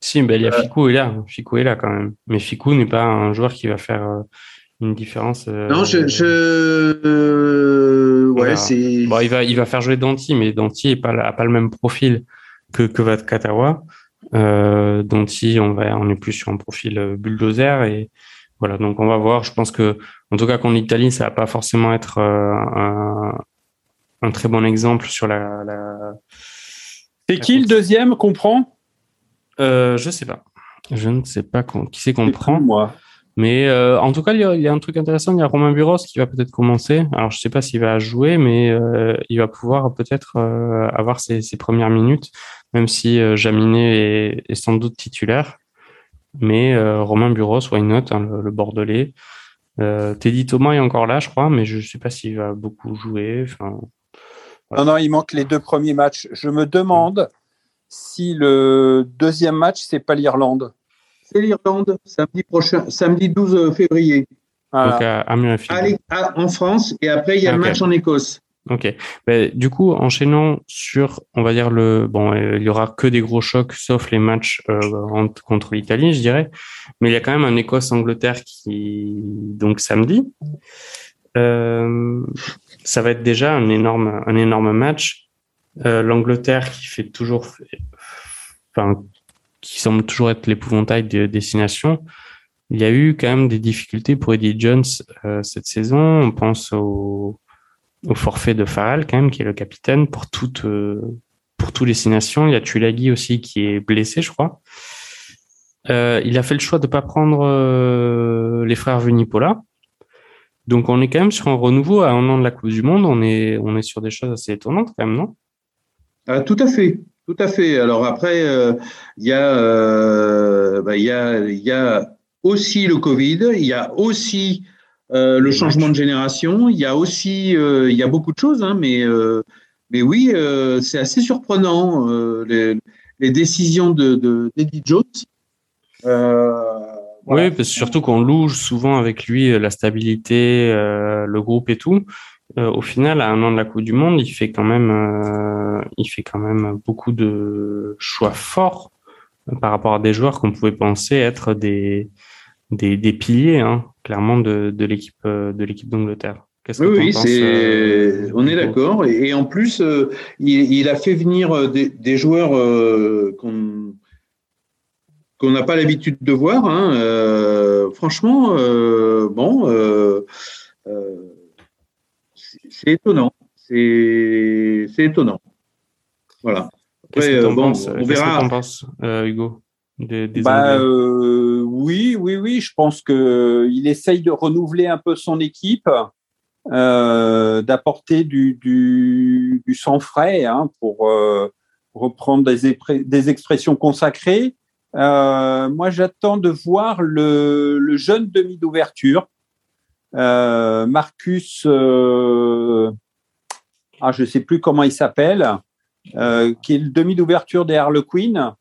Si, ben, il y a euh, Fikou est là. Fikou est là quand même. Mais Fikou n'est pas un joueur qui va faire euh, une différence. non, je. je... ouais, c'est. Bon, il va, il va faire jouer Danti, mais Danti n'a pas, pas le même profil que, que Vakatawa. Euh, Danti, on, va, on est plus sur un profil bulldozer et voilà, donc on va voir. Je pense que, en tout cas, qu'en Italie, ça va pas forcément être euh, un, un, très bon exemple sur la. la c'est qui le deuxième qu'on prend? Euh, Je sais pas. Je ne sais pas qui c'est qu'on prend. Moi. Mais euh, en tout cas, il y, a, un truc intéressant. Il y a Romain Buros qui va peut-être commencer. Alors, je sais pas s'il va jouer, mais euh, il va pouvoir peut-être euh, avoir ses, ses, premières minutes, même si Jaminet est, est, sans doute titulaire. mais Romain Buros, why not, hein, le, Bordelais. Teddy Thomas est encore là, je crois, mais je ne sais pas s'il va beaucoup jouer. Non, non, il manque les deux premiers matchs. Je me demande si le deuxième match, c'est pas l'Irlande. C'est l'Irlande, samedi prochain, samedi 12 février. Donc à, en France, et après, il y a le match en Écosse. Ok. Ben, du coup, enchaînant sur, on va dire le, bon, euh, il y aura que des gros chocs, sauf les matchs euh, contre l'Italie, je dirais. Mais il y a quand même un Écosse-Angleterre qui, donc samedi. Euh, ça va être déjà un énorme, un énorme match. Euh, L'Angleterre qui fait toujours, qui semble toujours être l'épouvantail de destination. Il y a eu quand même des difficultés pour Eddie Jones euh, cette saison. On pense au, forfait de Farrell quand même, qui est le capitaine pour toutes euh, les six nations. Il y a Tulagi aussi qui est blessé, je crois. Il a fait le choix de pas prendre les frères Vunipola. Donc on est quand même sur un renouveau à un an de la Coupe du Monde. On est sur des choses assez étonnantes quand même, non? Ah, Tout à fait, tout à fait. Alors après, euh, il y a bah, il y a aussi le Covid. Il y a aussi euh, le changement de génération. Il y a aussi, euh, il y a beaucoup de choses, hein, mais, euh, mais oui, c'est assez surprenant les, décisions de d'Eddie Jones. Oui, parce surtout qu'on loue souvent avec lui la stabilité, le groupe et tout. Au final, à un an de la Coupe du Monde, il fait quand même, il fait quand même beaucoup de choix forts par rapport à des joueurs qu'on pouvait penser être des des, des piliers, hein, clairement, de, de l'équipe euh, de l'équipe d'Angleterre. oui, oui c'est, euh, on est d'accord. Et, en plus, euh, il, il, a fait venir des, des joueurs qu'on qu'on n'a pas l'habitude de voir. Hein. franchement, bon, c'est étonnant. C'est étonnant. Voilà. Après, bon, on verra. Qu'est-ce que Hugo bah, euh, oui, oui, oui. Je pense que il essaye de renouveler un peu son équipe, euh, d'apporter du, du, du, sang frais hein, pour euh, reprendre des, des, expressions consacrées. Euh, moi, j'attends de voir le, le jeune demi d'ouverture, euh, Marcus. Euh, ah, je sais plus comment il s'appelle, qui est le demi d'ouverture des Harlequins.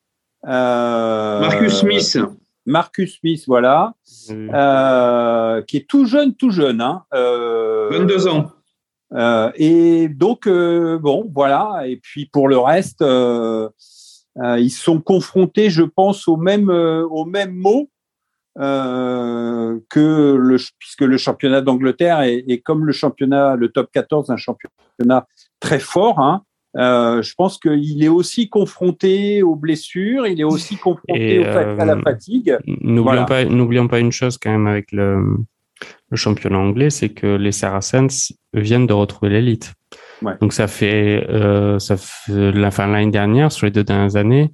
Euh, Marcus Smith. Marcus Smith, voilà, euh, qui est tout jeune, tout jeune. Hein, 22 euh, ans. et donc, bon, voilà. Et puis pour le reste, ils sont confrontés, je pense, au même, au même mot. que le, puisque le championnat d'Angleterre est, est, comme le championnat, le top 14, un championnat très fort, hein, euh, je pense qu'il est aussi confronté aux blessures, il est aussi confronté à la euh, fatigue. N'oublions pas, n'oublions pas une chose quand même avec le, le championnat anglais, c'est que les Saracens viennent de retrouver l'élite. Ouais. Donc ça fait, euh, ça fait la fin de l'année dernière, sur les deux dernières années,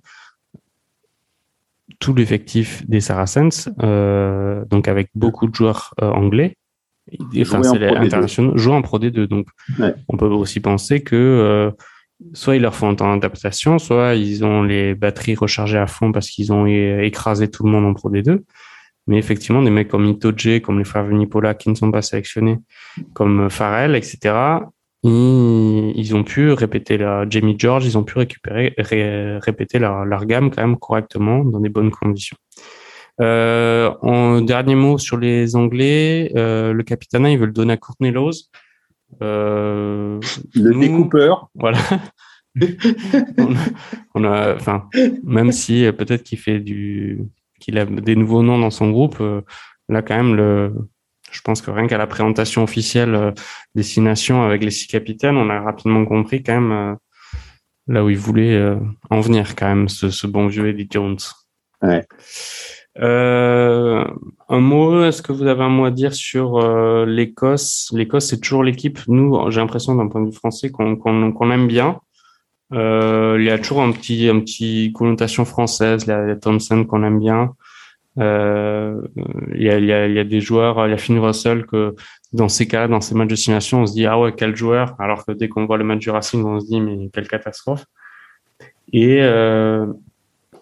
tout l'effectif des Saracens, euh, donc avec beaucoup de joueurs euh, anglais, enfin internationaux, jouent en Pro D2. Donc ouais. on peut aussi penser que euh, soit ils leur font un temps d'adaptation, soit ils ont les batteries rechargées à fond parce qu'ils ont écrasé tout le monde en Pro D2. Mais effectivement, des mecs comme Itoje, comme les frères Vunipola qui ne sont pas sélectionnés, comme Farrell, etc., ils, ont pu répéter la Jamie George, ils ont pu récupérer, répéter leur, gamme quand même correctement dans des bonnes conditions. Euh, en dernier mot sur les Anglais, euh, le capitaine, il veut le donner à Courtney Laws. Euh, le découpeur. Voilà. on, a, enfin, même si euh, peut-être qu'il fait du, qu'il a des nouveaux noms dans son groupe, là quand même le, je pense que rien qu'à la présentation officielle destination avec les six capitaines, on a rapidement compris quand même là où il voulait en venir quand même ce, ce bon vieux Eddie Jones. Ouais. Euh, un mot, est-ce que vous avez un mot à dire sur euh, l'Écosse? L'Écosse, c'est toujours l'équipe, nous, j'ai l'impression d'un point de vue français, qu'on aime bien. Euh, il y a toujours un petit, un petit connotation française, il y a Thompson qu'on aime bien. Euh, il, y a, des joueurs, il y a Finn Russell que dans ces cas dans ces matchs de simulation, on se dit ah ouais quel joueur, alors que dès qu'on voit le match du Racing, on se dit mais quelle catastrophe. Et euh,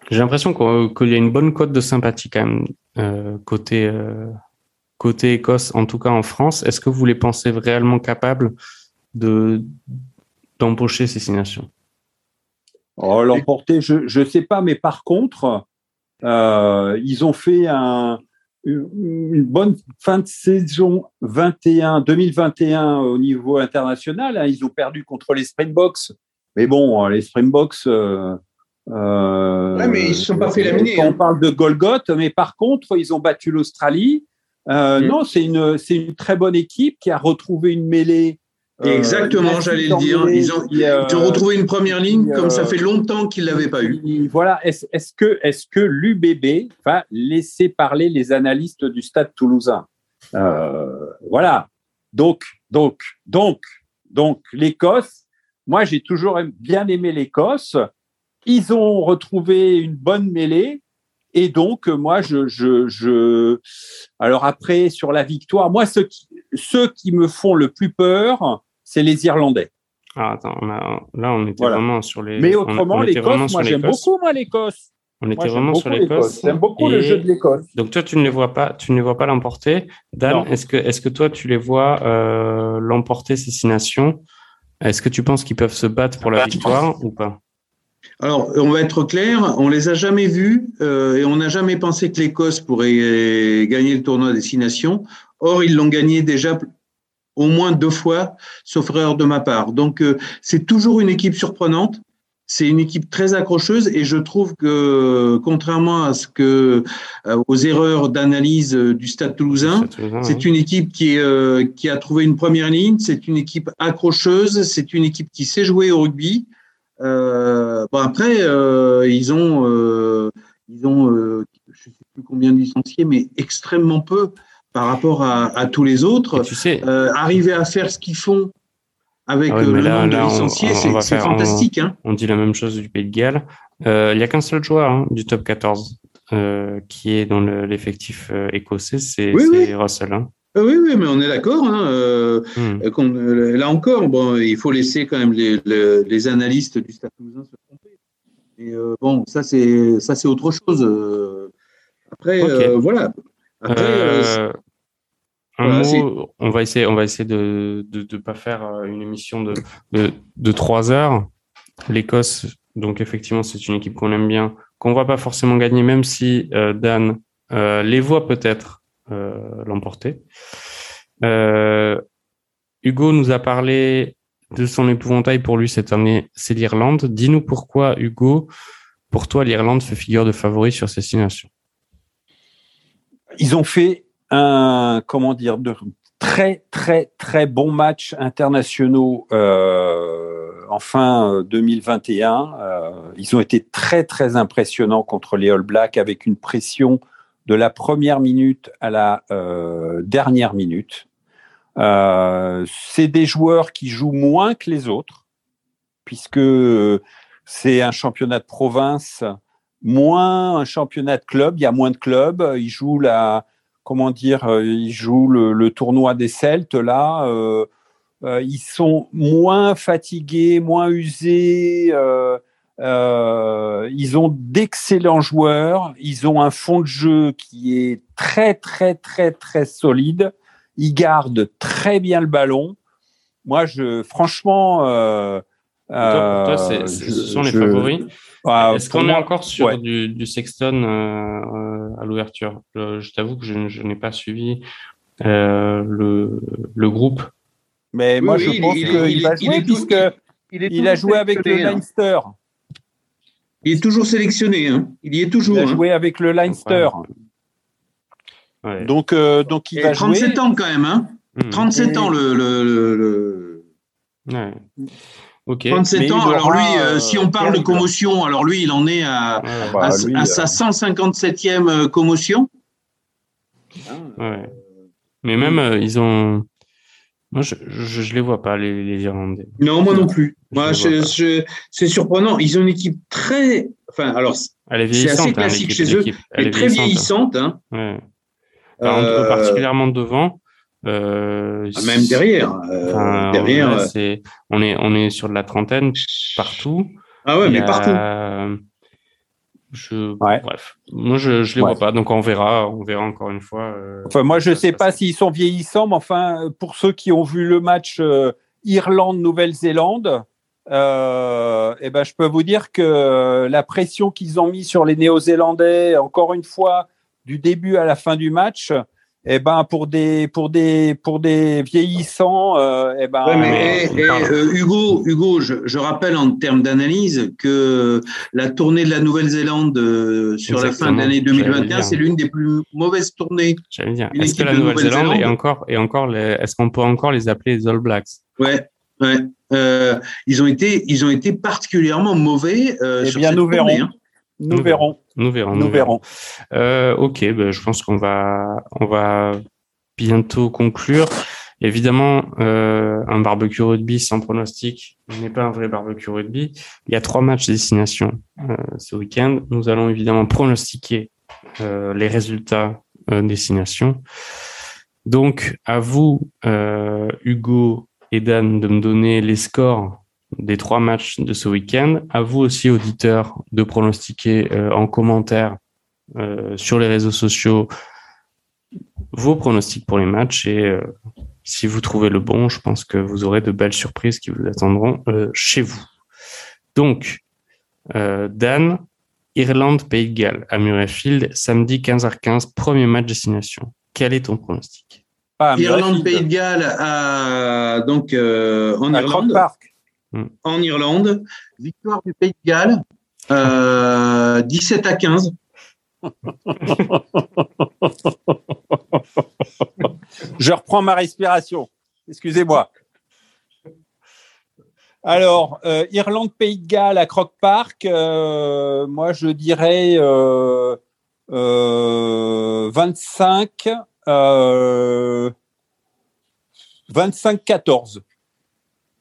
J'ai l'impression qu'il y a une bonne cote de sympathie quand même euh, côté côté Écosse, en tout cas en France. Est-ce que vous les pensez réellement capables de d'embaucher ces six nations oh, L'emporter, je ne sais pas, mais par contre, euh, ils ont fait un, une bonne fin de saison 21, 2021 au niveau international. Hein. Ils ont perdu contre les Springboks. Mais bon, les Springboks, euh, euh, ouais, mais ils ne se sont pas fait laminer. On hein. parle de Golgoth, mais par contre, ils ont battu l'Australie. Euh, mm. Non, c'est une, c'est une très bonne équipe qui a retrouvé une mêlée. Euh, Exactement, j'allais le dire. ils, ont, ils ont, retrouvé une première ligne comme ça fait longtemps qu'ils ne l'avaient pas eu. Voilà. Est-ce, que, est-ce que l'UBB va laisser parler les analystes du Stade Toulousain? Voilà. Donc, donc, donc, donc, l'Écosse. Moi, j'ai toujours bien aimé l'Écosse. Ils ont retrouvé une bonne mêlée. Et donc, moi, je, je, je, alors après, sur la victoire, moi, ceux qui, ceux qui me font le plus peur, c'est les Irlandais. Ah, attends, là, on était vraiment sur les. Mais autrement, l'Écosse, moi, j'aime beaucoup, moi, l'Écosse. On était vraiment sur l'Écosse. J'aime beaucoup le jeu de l'Écosse. Donc toi, tu ne les vois pas, tu ne les vois pas l'emporter. Dan, est-ce que, est-ce que toi, tu les vois euh, l'emporter ces six nations? Est-ce que tu penses qu'ils peuvent se battre pour la bah, victoire ou pas? Alors, on va être clair, on les a jamais vus euh, et on n'a jamais pensé que l'Écosse pourrait gagner le tournoi des six nations. Or, ils l'ont gagné déjà au moins deux fois, sauf erreur de ma part. Donc, euh, c'est toujours une équipe surprenante. C'est une équipe très accrocheuse et je trouve que, contrairement à ce que euh, aux erreurs d'analyse du Stade Toulousain, c'est une équipe qui, qui a trouvé une première ligne. C'est une équipe accrocheuse. C'est une équipe qui sait jouer au rugby. Euh, bon après, euh, ils ont, euh, ils ont, je sais plus combien de licenciés, mais extrêmement peu par rapport à, tous les autres. tu sais, arriver à faire ce qu'ils font avec ah le nombre de licenciés, c'est fantastique. On, hein. on, dit la même chose du Pays de Galles. Il n'y a qu'un seul joueur hein, du top 14 qui est dans l'effectif écossais, c'est Russell. Hein. Euh, oui, oui, mais on est d'accord. Euh, hmm. euh, là encore, bon, il faut laisser quand même les, les, analystes du Stade Toulousain se tromper. Et bon, ça c'est ça c'est autre chose. Après, voilà. Après, un mot, on va essayer, on va essayer de ne de, de pas faire une émission de, de, de 3 heures. L'Écosse, donc effectivement, c'est une équipe qu'on aime bien, qu'on va pas forcément gagner, même si Dan les voit peut-être euh, l'emporter. Euh, Hugo nous a parlé de son épouvantail pour lui cette année, c'est l'Irlande. Dis-nous pourquoi, Hugo, pour toi, l'Irlande fait figure de favori sur ces six nations? Ils ont fait un, comment dire, de très, très, très bons matchs internationaux euh, en fin 2021. ils ont été très, très impressionnants contre les All Blacks avec une pression de la première minute à la euh, dernière minute. Euh, c'est des joueurs qui jouent moins que les autres, puisque c'est un championnat de province, moins un championnat de club. Il y a moins de clubs. Ils jouent la, comment dire, ils jouent le, tournoi des Celtes là. Euh, ils sont moins fatigués, moins usés. Euh, ils ont d'excellents joueurs. Ils ont un fond de jeu qui est très, très, très, très solide. Ils gardent très bien le ballon. Moi, je, franchement, euh, pour toi, euh, ce sont les favoris? Ah, Est-ce qu'on est encore sur du, du, Sexton euh, à l'ouverture? Je t'avoue que je, je n'ai pas suivi le, le groupe. Mais moi, je pense qu'il va jouer puisque il, a joué avec le Leinster. Il est toujours sélectionné. Hein. Il y est toujours. Il a hein. joué avec le Leinster. Donc, euh, donc il va 37 ans quand même. Hein. 37 hmm. ans le. le, le... Ouais. 37 ans. Alors lui, euh, si on parle de commotion, alors lui, il en est à, à, bah, sa 157e euh, commotion. Ouais. Mais même, ils ont. Moi, je ne les vois pas, les, les, Irlandais. Non, moi non plus. moi, c'est surprenant. Ils ont une équipe très. Enfin, alors, c'est assez hein, classique chez eux, Elle est très vieillissante. Hein. Ouais. euh... Particulièrement devant. Euh, ah, même derrière. Euh, derrière. c'est on, est, on est sur de la trentaine partout. Ah ouais, mais partout. Je, Bref, moi je je les vois pas, donc on verra, on verra encore une fois. Euh, enfin, moi je sais pas s'ils sont vieillissants, mais enfin pour ceux qui ont vu le match euh, Irlande Nouvelle-Zélande, euh, eh ben je peux vous dire que la pression qu'ils ont mis sur les Néo-Zélandais, encore une fois, du début à la fin du match, eh ben pour des pour des pour des vieillissants euh, eh ben mais, et, euh, Hugo Hugo je, je, rappelle en termes d'analyse que la tournée de la Nouvelle-Zélande euh, sur la fin de l'année 2021 c'est l'une des plus mauvaises tournées j'allais dire. est-ce que la Nouvelle-Zélande est encore et encore est-ce qu'on peut encore les appeler les All Blacks? Ouais ouais. Euh, ils ont été ils ont été particulièrement mauvais euh, eh bien nous verrons. hein. Nous, verrons. Nous verrons. Nous, verrons. Euh, ok, ben, je pense qu'on va, on va bientôt conclure. Évidemment, euh, un barbecue rugby sans pronostic n'est pas un vrai barbecue rugby. Il y a trois matchs destination euh, ce week-end. Nous allons évidemment pronostiquer euh, les résultats destination. Donc, à vous, Hugo et Dan, de me donner les scores des trois matchs de ce week-end. À vous aussi, auditeurs, de pronostiquer euh, en commentaire euh, sur les réseaux sociaux vos pronostics pour les matchs et euh, si vous trouvez le bon, je pense que vous aurez de belles surprises qui vous attendront chez vous. Donc, Dan, Irlande, Pays de Galles à Murrayfield, samedi 15h15, premier match destination. Quel est ton pronostic? Irlande, Pays de Galles à, donc, en Irlande. Park. Mm. en Irlande. Victoire du Pays de Galles, 17 euh, à 15. Je reprends ma respiration. Excusez-moi. Alors, euh, Irlande, Pays de Galles à Croc Park, euh, moi je dirais 25, 25-14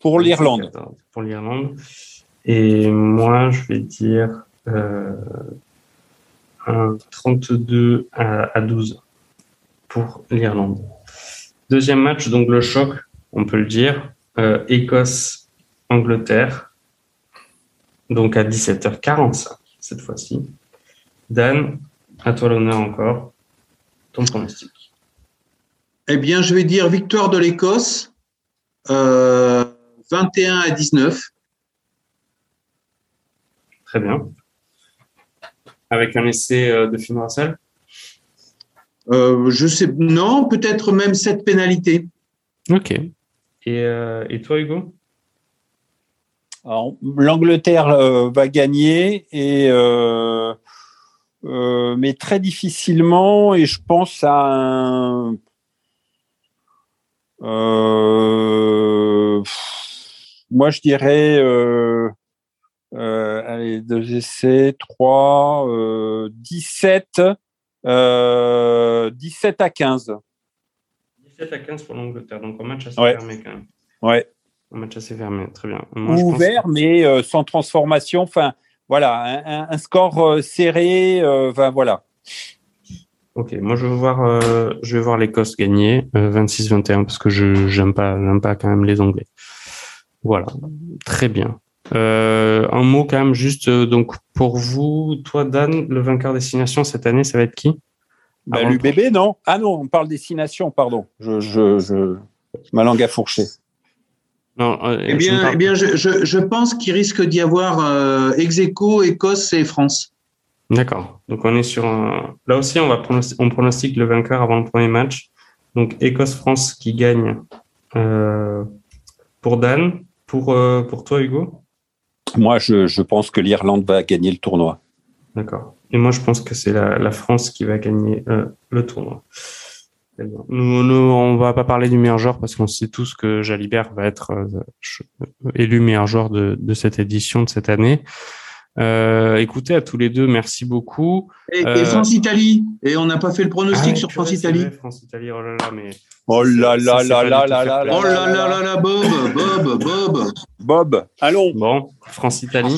pour l'Irlande pour l'Irlande. Et moi, je vais dire euh, un 32 à, 12 pour l'Irlande. Deuxième match, donc le choc, on peut le dire. Euh, Écosse-Angleterre. Donc à 17h45 cette fois-ci. Dan, à toi l'honneur encore. Ton pronostic. Eh bien, je vais dire victoire de l'Écosse. Euh, 21 à 19. Très bien. Avec un essai euh, de Finn Russell euh, Je sais, non, peut-être même cette pénalité. Ok. Et, euh, et toi, Hugo? L'Angleterre va gagner et mais très difficilement et je pense à un moi, je dirais, euh, euh, allez, deux essais, trois, euh, 17, euh, 17 à 15. 17 à 15 pour l'Angleterre, donc un match assez fermé quand même. Ouais. Un match assez fermé, très bien. Ouvert, mais euh, sans transformation. Enfin, voilà, un, un score euh, serré. Enfin, voilà. Ok, moi je vais voir, euh, je vais voir l'Écosse gagner 26-21 parce que je j'aime pas, j'aime pas quand même les Anglais. Voilà, très bien. Euh, un mot quand même juste euh, donc pour vous, toi Dan, le vainqueur destination cette année, ça va être qui? Bah, L'UBB, non? Ah non, on parle destination, pardon. Je, je, je... ma langue a fourché. Non, euh, eh bien, eh bien je, je, je pense qu'il risque d'y avoir euh, Execo, Écosse et France. D'accord. Donc on est sur un... Là aussi, on va pronostic... on pronostique le vainqueur avant le premier match. Donc Écosse-France qui gagne euh, pour Dan. Pour, euh, pour toi, Hugo? Moi, je, je pense que l'Irlande va gagner le tournoi. D'accord. Et moi, je pense que c'est la, la, France qui va gagner euh, le tournoi. Nous, nous, on va pas parler du meilleur joueur parce qu'on sait tous que Jalibert va être euh, élu meilleur joueur de, de, cette édition de cette année. Euh, écoutez, à tous les deux, merci beaucoup. Et, euh... et France-Italie. Et on n'a pas fait le pronostic ah, sur France-Italie. France-Italie, oh là là, mais. Oh là là là là là là là. Oh là là là là, Bob, Bob, Bob. Bob, allons. Bon, France-Italie.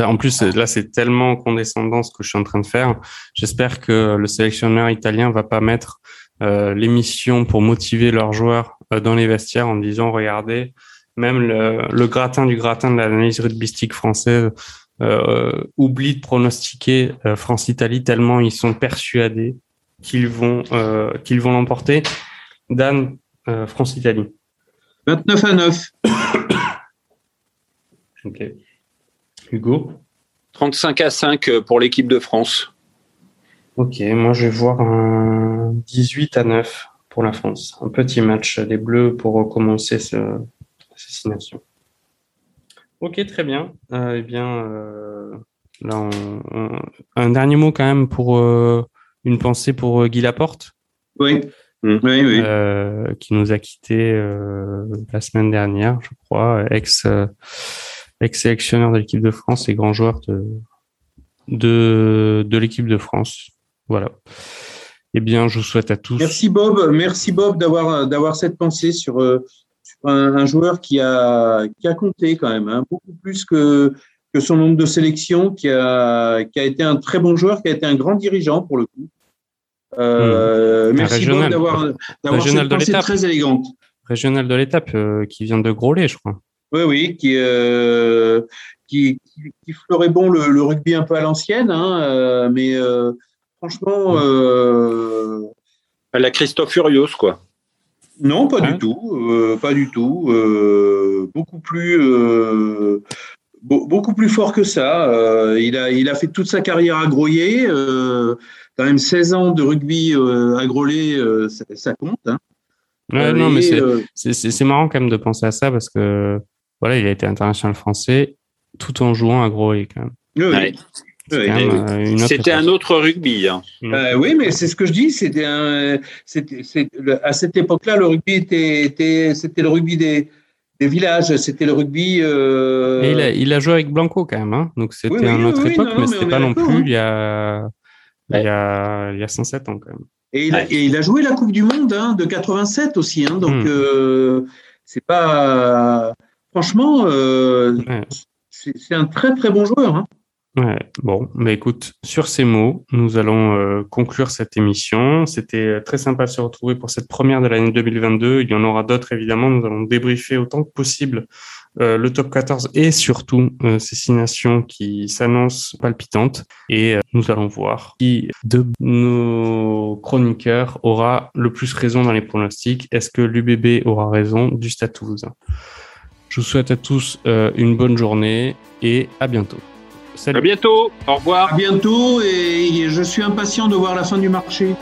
En plus, là, c'est tellement condescendant ce que je suis en train de faire. J'espère que le sélectionneur italien va pas mettre euh, l'émission pour motiver leurs joueurs euh, dans les vestiaires en disant, regardez, même le, le, gratin du gratin de l'analyse rugbystique française oublient de pronostiquer France-Italie tellement ils sont persuadés qu'ils vont qu'ils vont l'emporter. Dan, France-Italie. 29 à 9. ok. Hugo 35 à 5 pour l'équipe de France. Ok, moi je vais voir un 18 à 9 pour la France. Un petit match des Bleus pour recommencer ce, assassination. Ok, très bien. Euh, eh bien, euh, là, un dernier mot quand même pour euh, une pensée pour Guy Laporte. Oui. Mmh. Oui, oui. qui nous a quittés la semaine dernière, je crois, ex ex sélectionneur de l'équipe de France et grand joueur de de, de l'équipe de France. Voilà. Eh bien, je vous souhaite à tous. Merci Bob, merci Bob d'avoir d'avoir cette pensée sur, euh, un, joueur qui a qui a compté quand même, hein, beaucoup plus que que son nombre de sélections, qui a qui a été un très bon joueur, qui a été un grand dirigeant pour le coup. Euh, hmm. Merci Bob d'avoir d'avoir cette pensée très élégante. Régional de l'étape euh, qui vient de Grolet, je crois. Oui, oui, qui, qui, qui, fleurait bon le, rugby un peu à l'ancienne, hein, mais Franchement. Mm. Euh... La Christophe Furios, quoi. Non, pas du hein tout. Euh, pas du tout. Euh, beaucoup plus. Euh, beaucoup plus fort que ça. il, a, il a fait toute sa carrière à Groyer. quand même 16 ans de rugby à Grolet, ça, compte. Hein. non, mais c'est marrant quand même de penser à ça parce que voilà, il a été international français tout en jouant à Grolet quand même. Oui, c'était un autre rugby. Hein. Euh, oui, mais c'est ce que je dis. C'était un, à cette époque-là, le rugby était, c'était le rugby des, des villages. C'était le rugby. Euh... il, a, il, a, joué avec Blanco quand même, hein. donc c'était une autre époque, mais, c'était pas non plus hein. il y a, il y a, il y a 107 ans quand même. Et il, a, et il a joué la Coupe du Monde hein, de 87 aussi, hein, donc hmm. euh, c'est pas. Franchement, euh, c'est un très très bon joueur. Ouais, bon, mais écoute, sur ces mots, nous allons euh, conclure cette émission. C'était euh, très sympa de se retrouver pour cette première de l'année 2022. Il y en aura d'autres, évidemment. Nous allons débriefer autant que possible euh, le top 14 et surtout ces six nations qui s'annoncent palpitantes. Et nous allons voir qui de nos chroniqueurs aura le plus raison dans les pronostics. Est-ce que l'UBB aura raison du Stade Je vous souhaite à tous une bonne journée et à bientôt. À bientôt. Au revoir. À bientôt et je suis impatient de voir la fin du marché.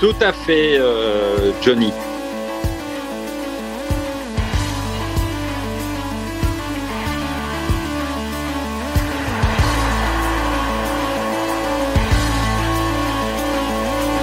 Tout à fait, euh, Johnny.